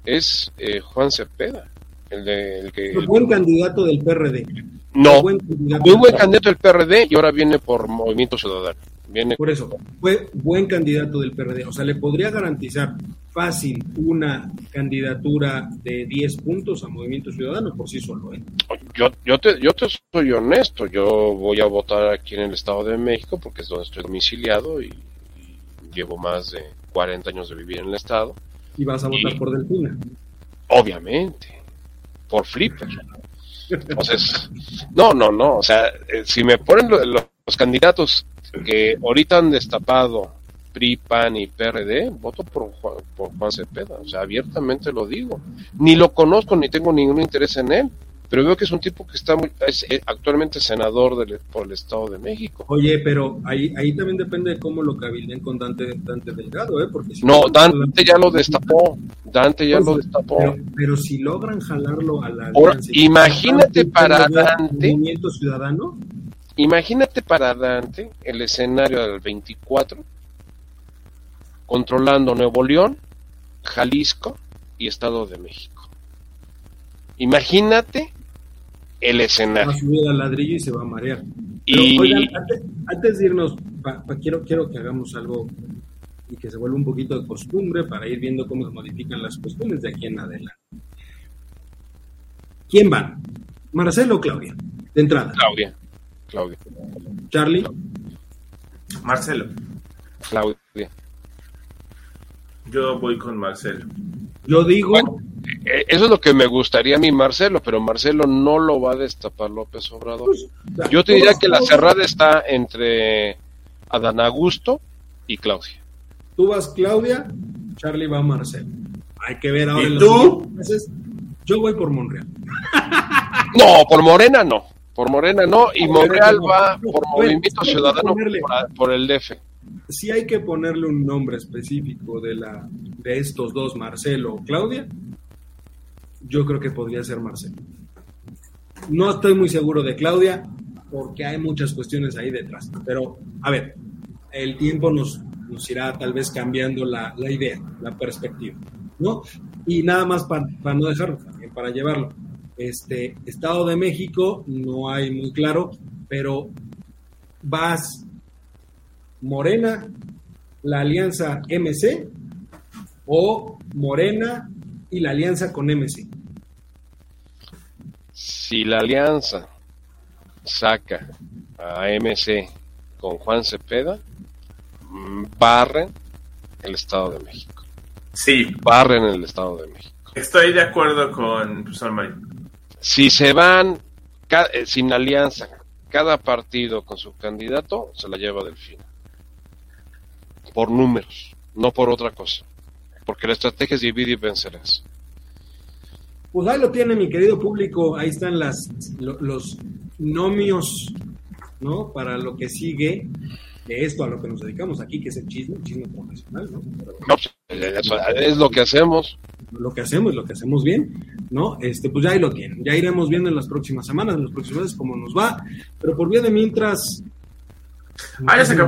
B: es eh, Juan Cepeda, el, de, el que...
A: Un buen candidato del PRD.
B: No, muy buen candidato del PRD y ahora viene por Movimiento Ciudadano. Viene
A: por eso, fue buen candidato del PRD. O sea, le podría garantizar fácil una candidatura de 10 puntos a Movimiento Ciudadano por sí solo. ¿eh?
B: Yo, yo, te, yo te soy honesto, yo voy a votar aquí en el Estado de México porque es donde estoy domiciliado y, llevo más de 40 años de vivir en el Estado.
A: ¿Y vas a votar por Delfina?
B: Obviamente, por Flipper. Entonces, no, no, no, o sea, eh, si me ponen los candidatos que ahorita han destapado PRI, PAN y PRD, voto por Juan, por Juan Cepeda, o sea, abiertamente lo digo. Ni lo conozco ni tengo ningún interés en él, pero veo que es un tipo que está muy, es eh, actualmente senador del, por el Estado de México.
A: Oye, pero ahí, ahí también depende de cómo lo cabilden con Dante, Dante Delgado, ¿eh? Porque
B: no, Dante ya lo destapó, Dante ya pues, lo destapó.
A: Pero, si logran jalarlo a la...
B: imagínate para Dante...
A: Movimiento Ciudadano
B: Imagínate para Dante el escenario del 24 controlando Nuevo León, Jalisco y Estado de México. Imagínate el escenario.
A: Va a subir al ladrillo y se va a marear. y... antes, de irnos, quiero, quiero que hagamos algo y que se vuelva un poquito de costumbre para ir viendo cómo se modifican las costumbres de aquí en adelante. ¿Quién va? ¿Marcelo o Claudia? De entrada.
B: Claudia. Claudia.
A: Charlie.
C: Marcelo.
B: Claudia.
C: Yo voy con Marcelo.
A: Yo digo.
B: Eso es lo que me gustaría a mí, Marcelo, pero Marcelo no lo va a destapar López Obrador. Pues, Yo te diría que la cerrada está entre Adán Augusto y Claudia.
A: Tú vas Claudia, Charlie va Marcelo. Hay que ver ahora.
C: ¿Y tú?
A: Yo voy por Monreal. <laughs>
B: No, por Morena no. Por Morena no, y Monreal va por Movimiento Ciudadano por, el DF.
A: si hay que ponerle un nombre específico de, la, de estos dos, Marcelo o Claudia, yo creo que podría ser Marcelo. No estoy muy seguro de Claudia porque hay muchas cuestiones ahí detrás. Pero, a ver, el tiempo nos, nos irá tal vez cambiando la, la idea, la perspectiva, ¿no? Y nada más para, para no dejarlo, para llevarlo. Este, Estado de México no hay muy claro, pero vas Morena, la alianza MC o Morena y la alianza con MC.
B: Si la alianza saca a MC con Juan Cepeda, mm, barren el Estado de México.
C: Sí,
B: Barren el Estado de México.
C: estoy de acuerdo con.
B: Si se van eh, sin alianza, cada partido con su candidato, se la lleva Delfín. Por números, no por otra cosa. Porque la estrategia es dividir y vencerás.
A: Pues ahí lo tiene mi querido público, ahí están las, lo- los nomios, ¿no? Para lo que sigue de esto a lo que nos dedicamos aquí, que es el chisme, el chisme profesional, ¿no? Pero
B: No, pues, es lo que hacemos.
A: lo que hacemos, lo que hacemos bien, ¿no? Este, pues ya ahí lo tienen, ya iremos viendo en las próximas semanas, en los próximos meses cómo nos va, pero por vía de mientras...
C: Ah, ya se acabó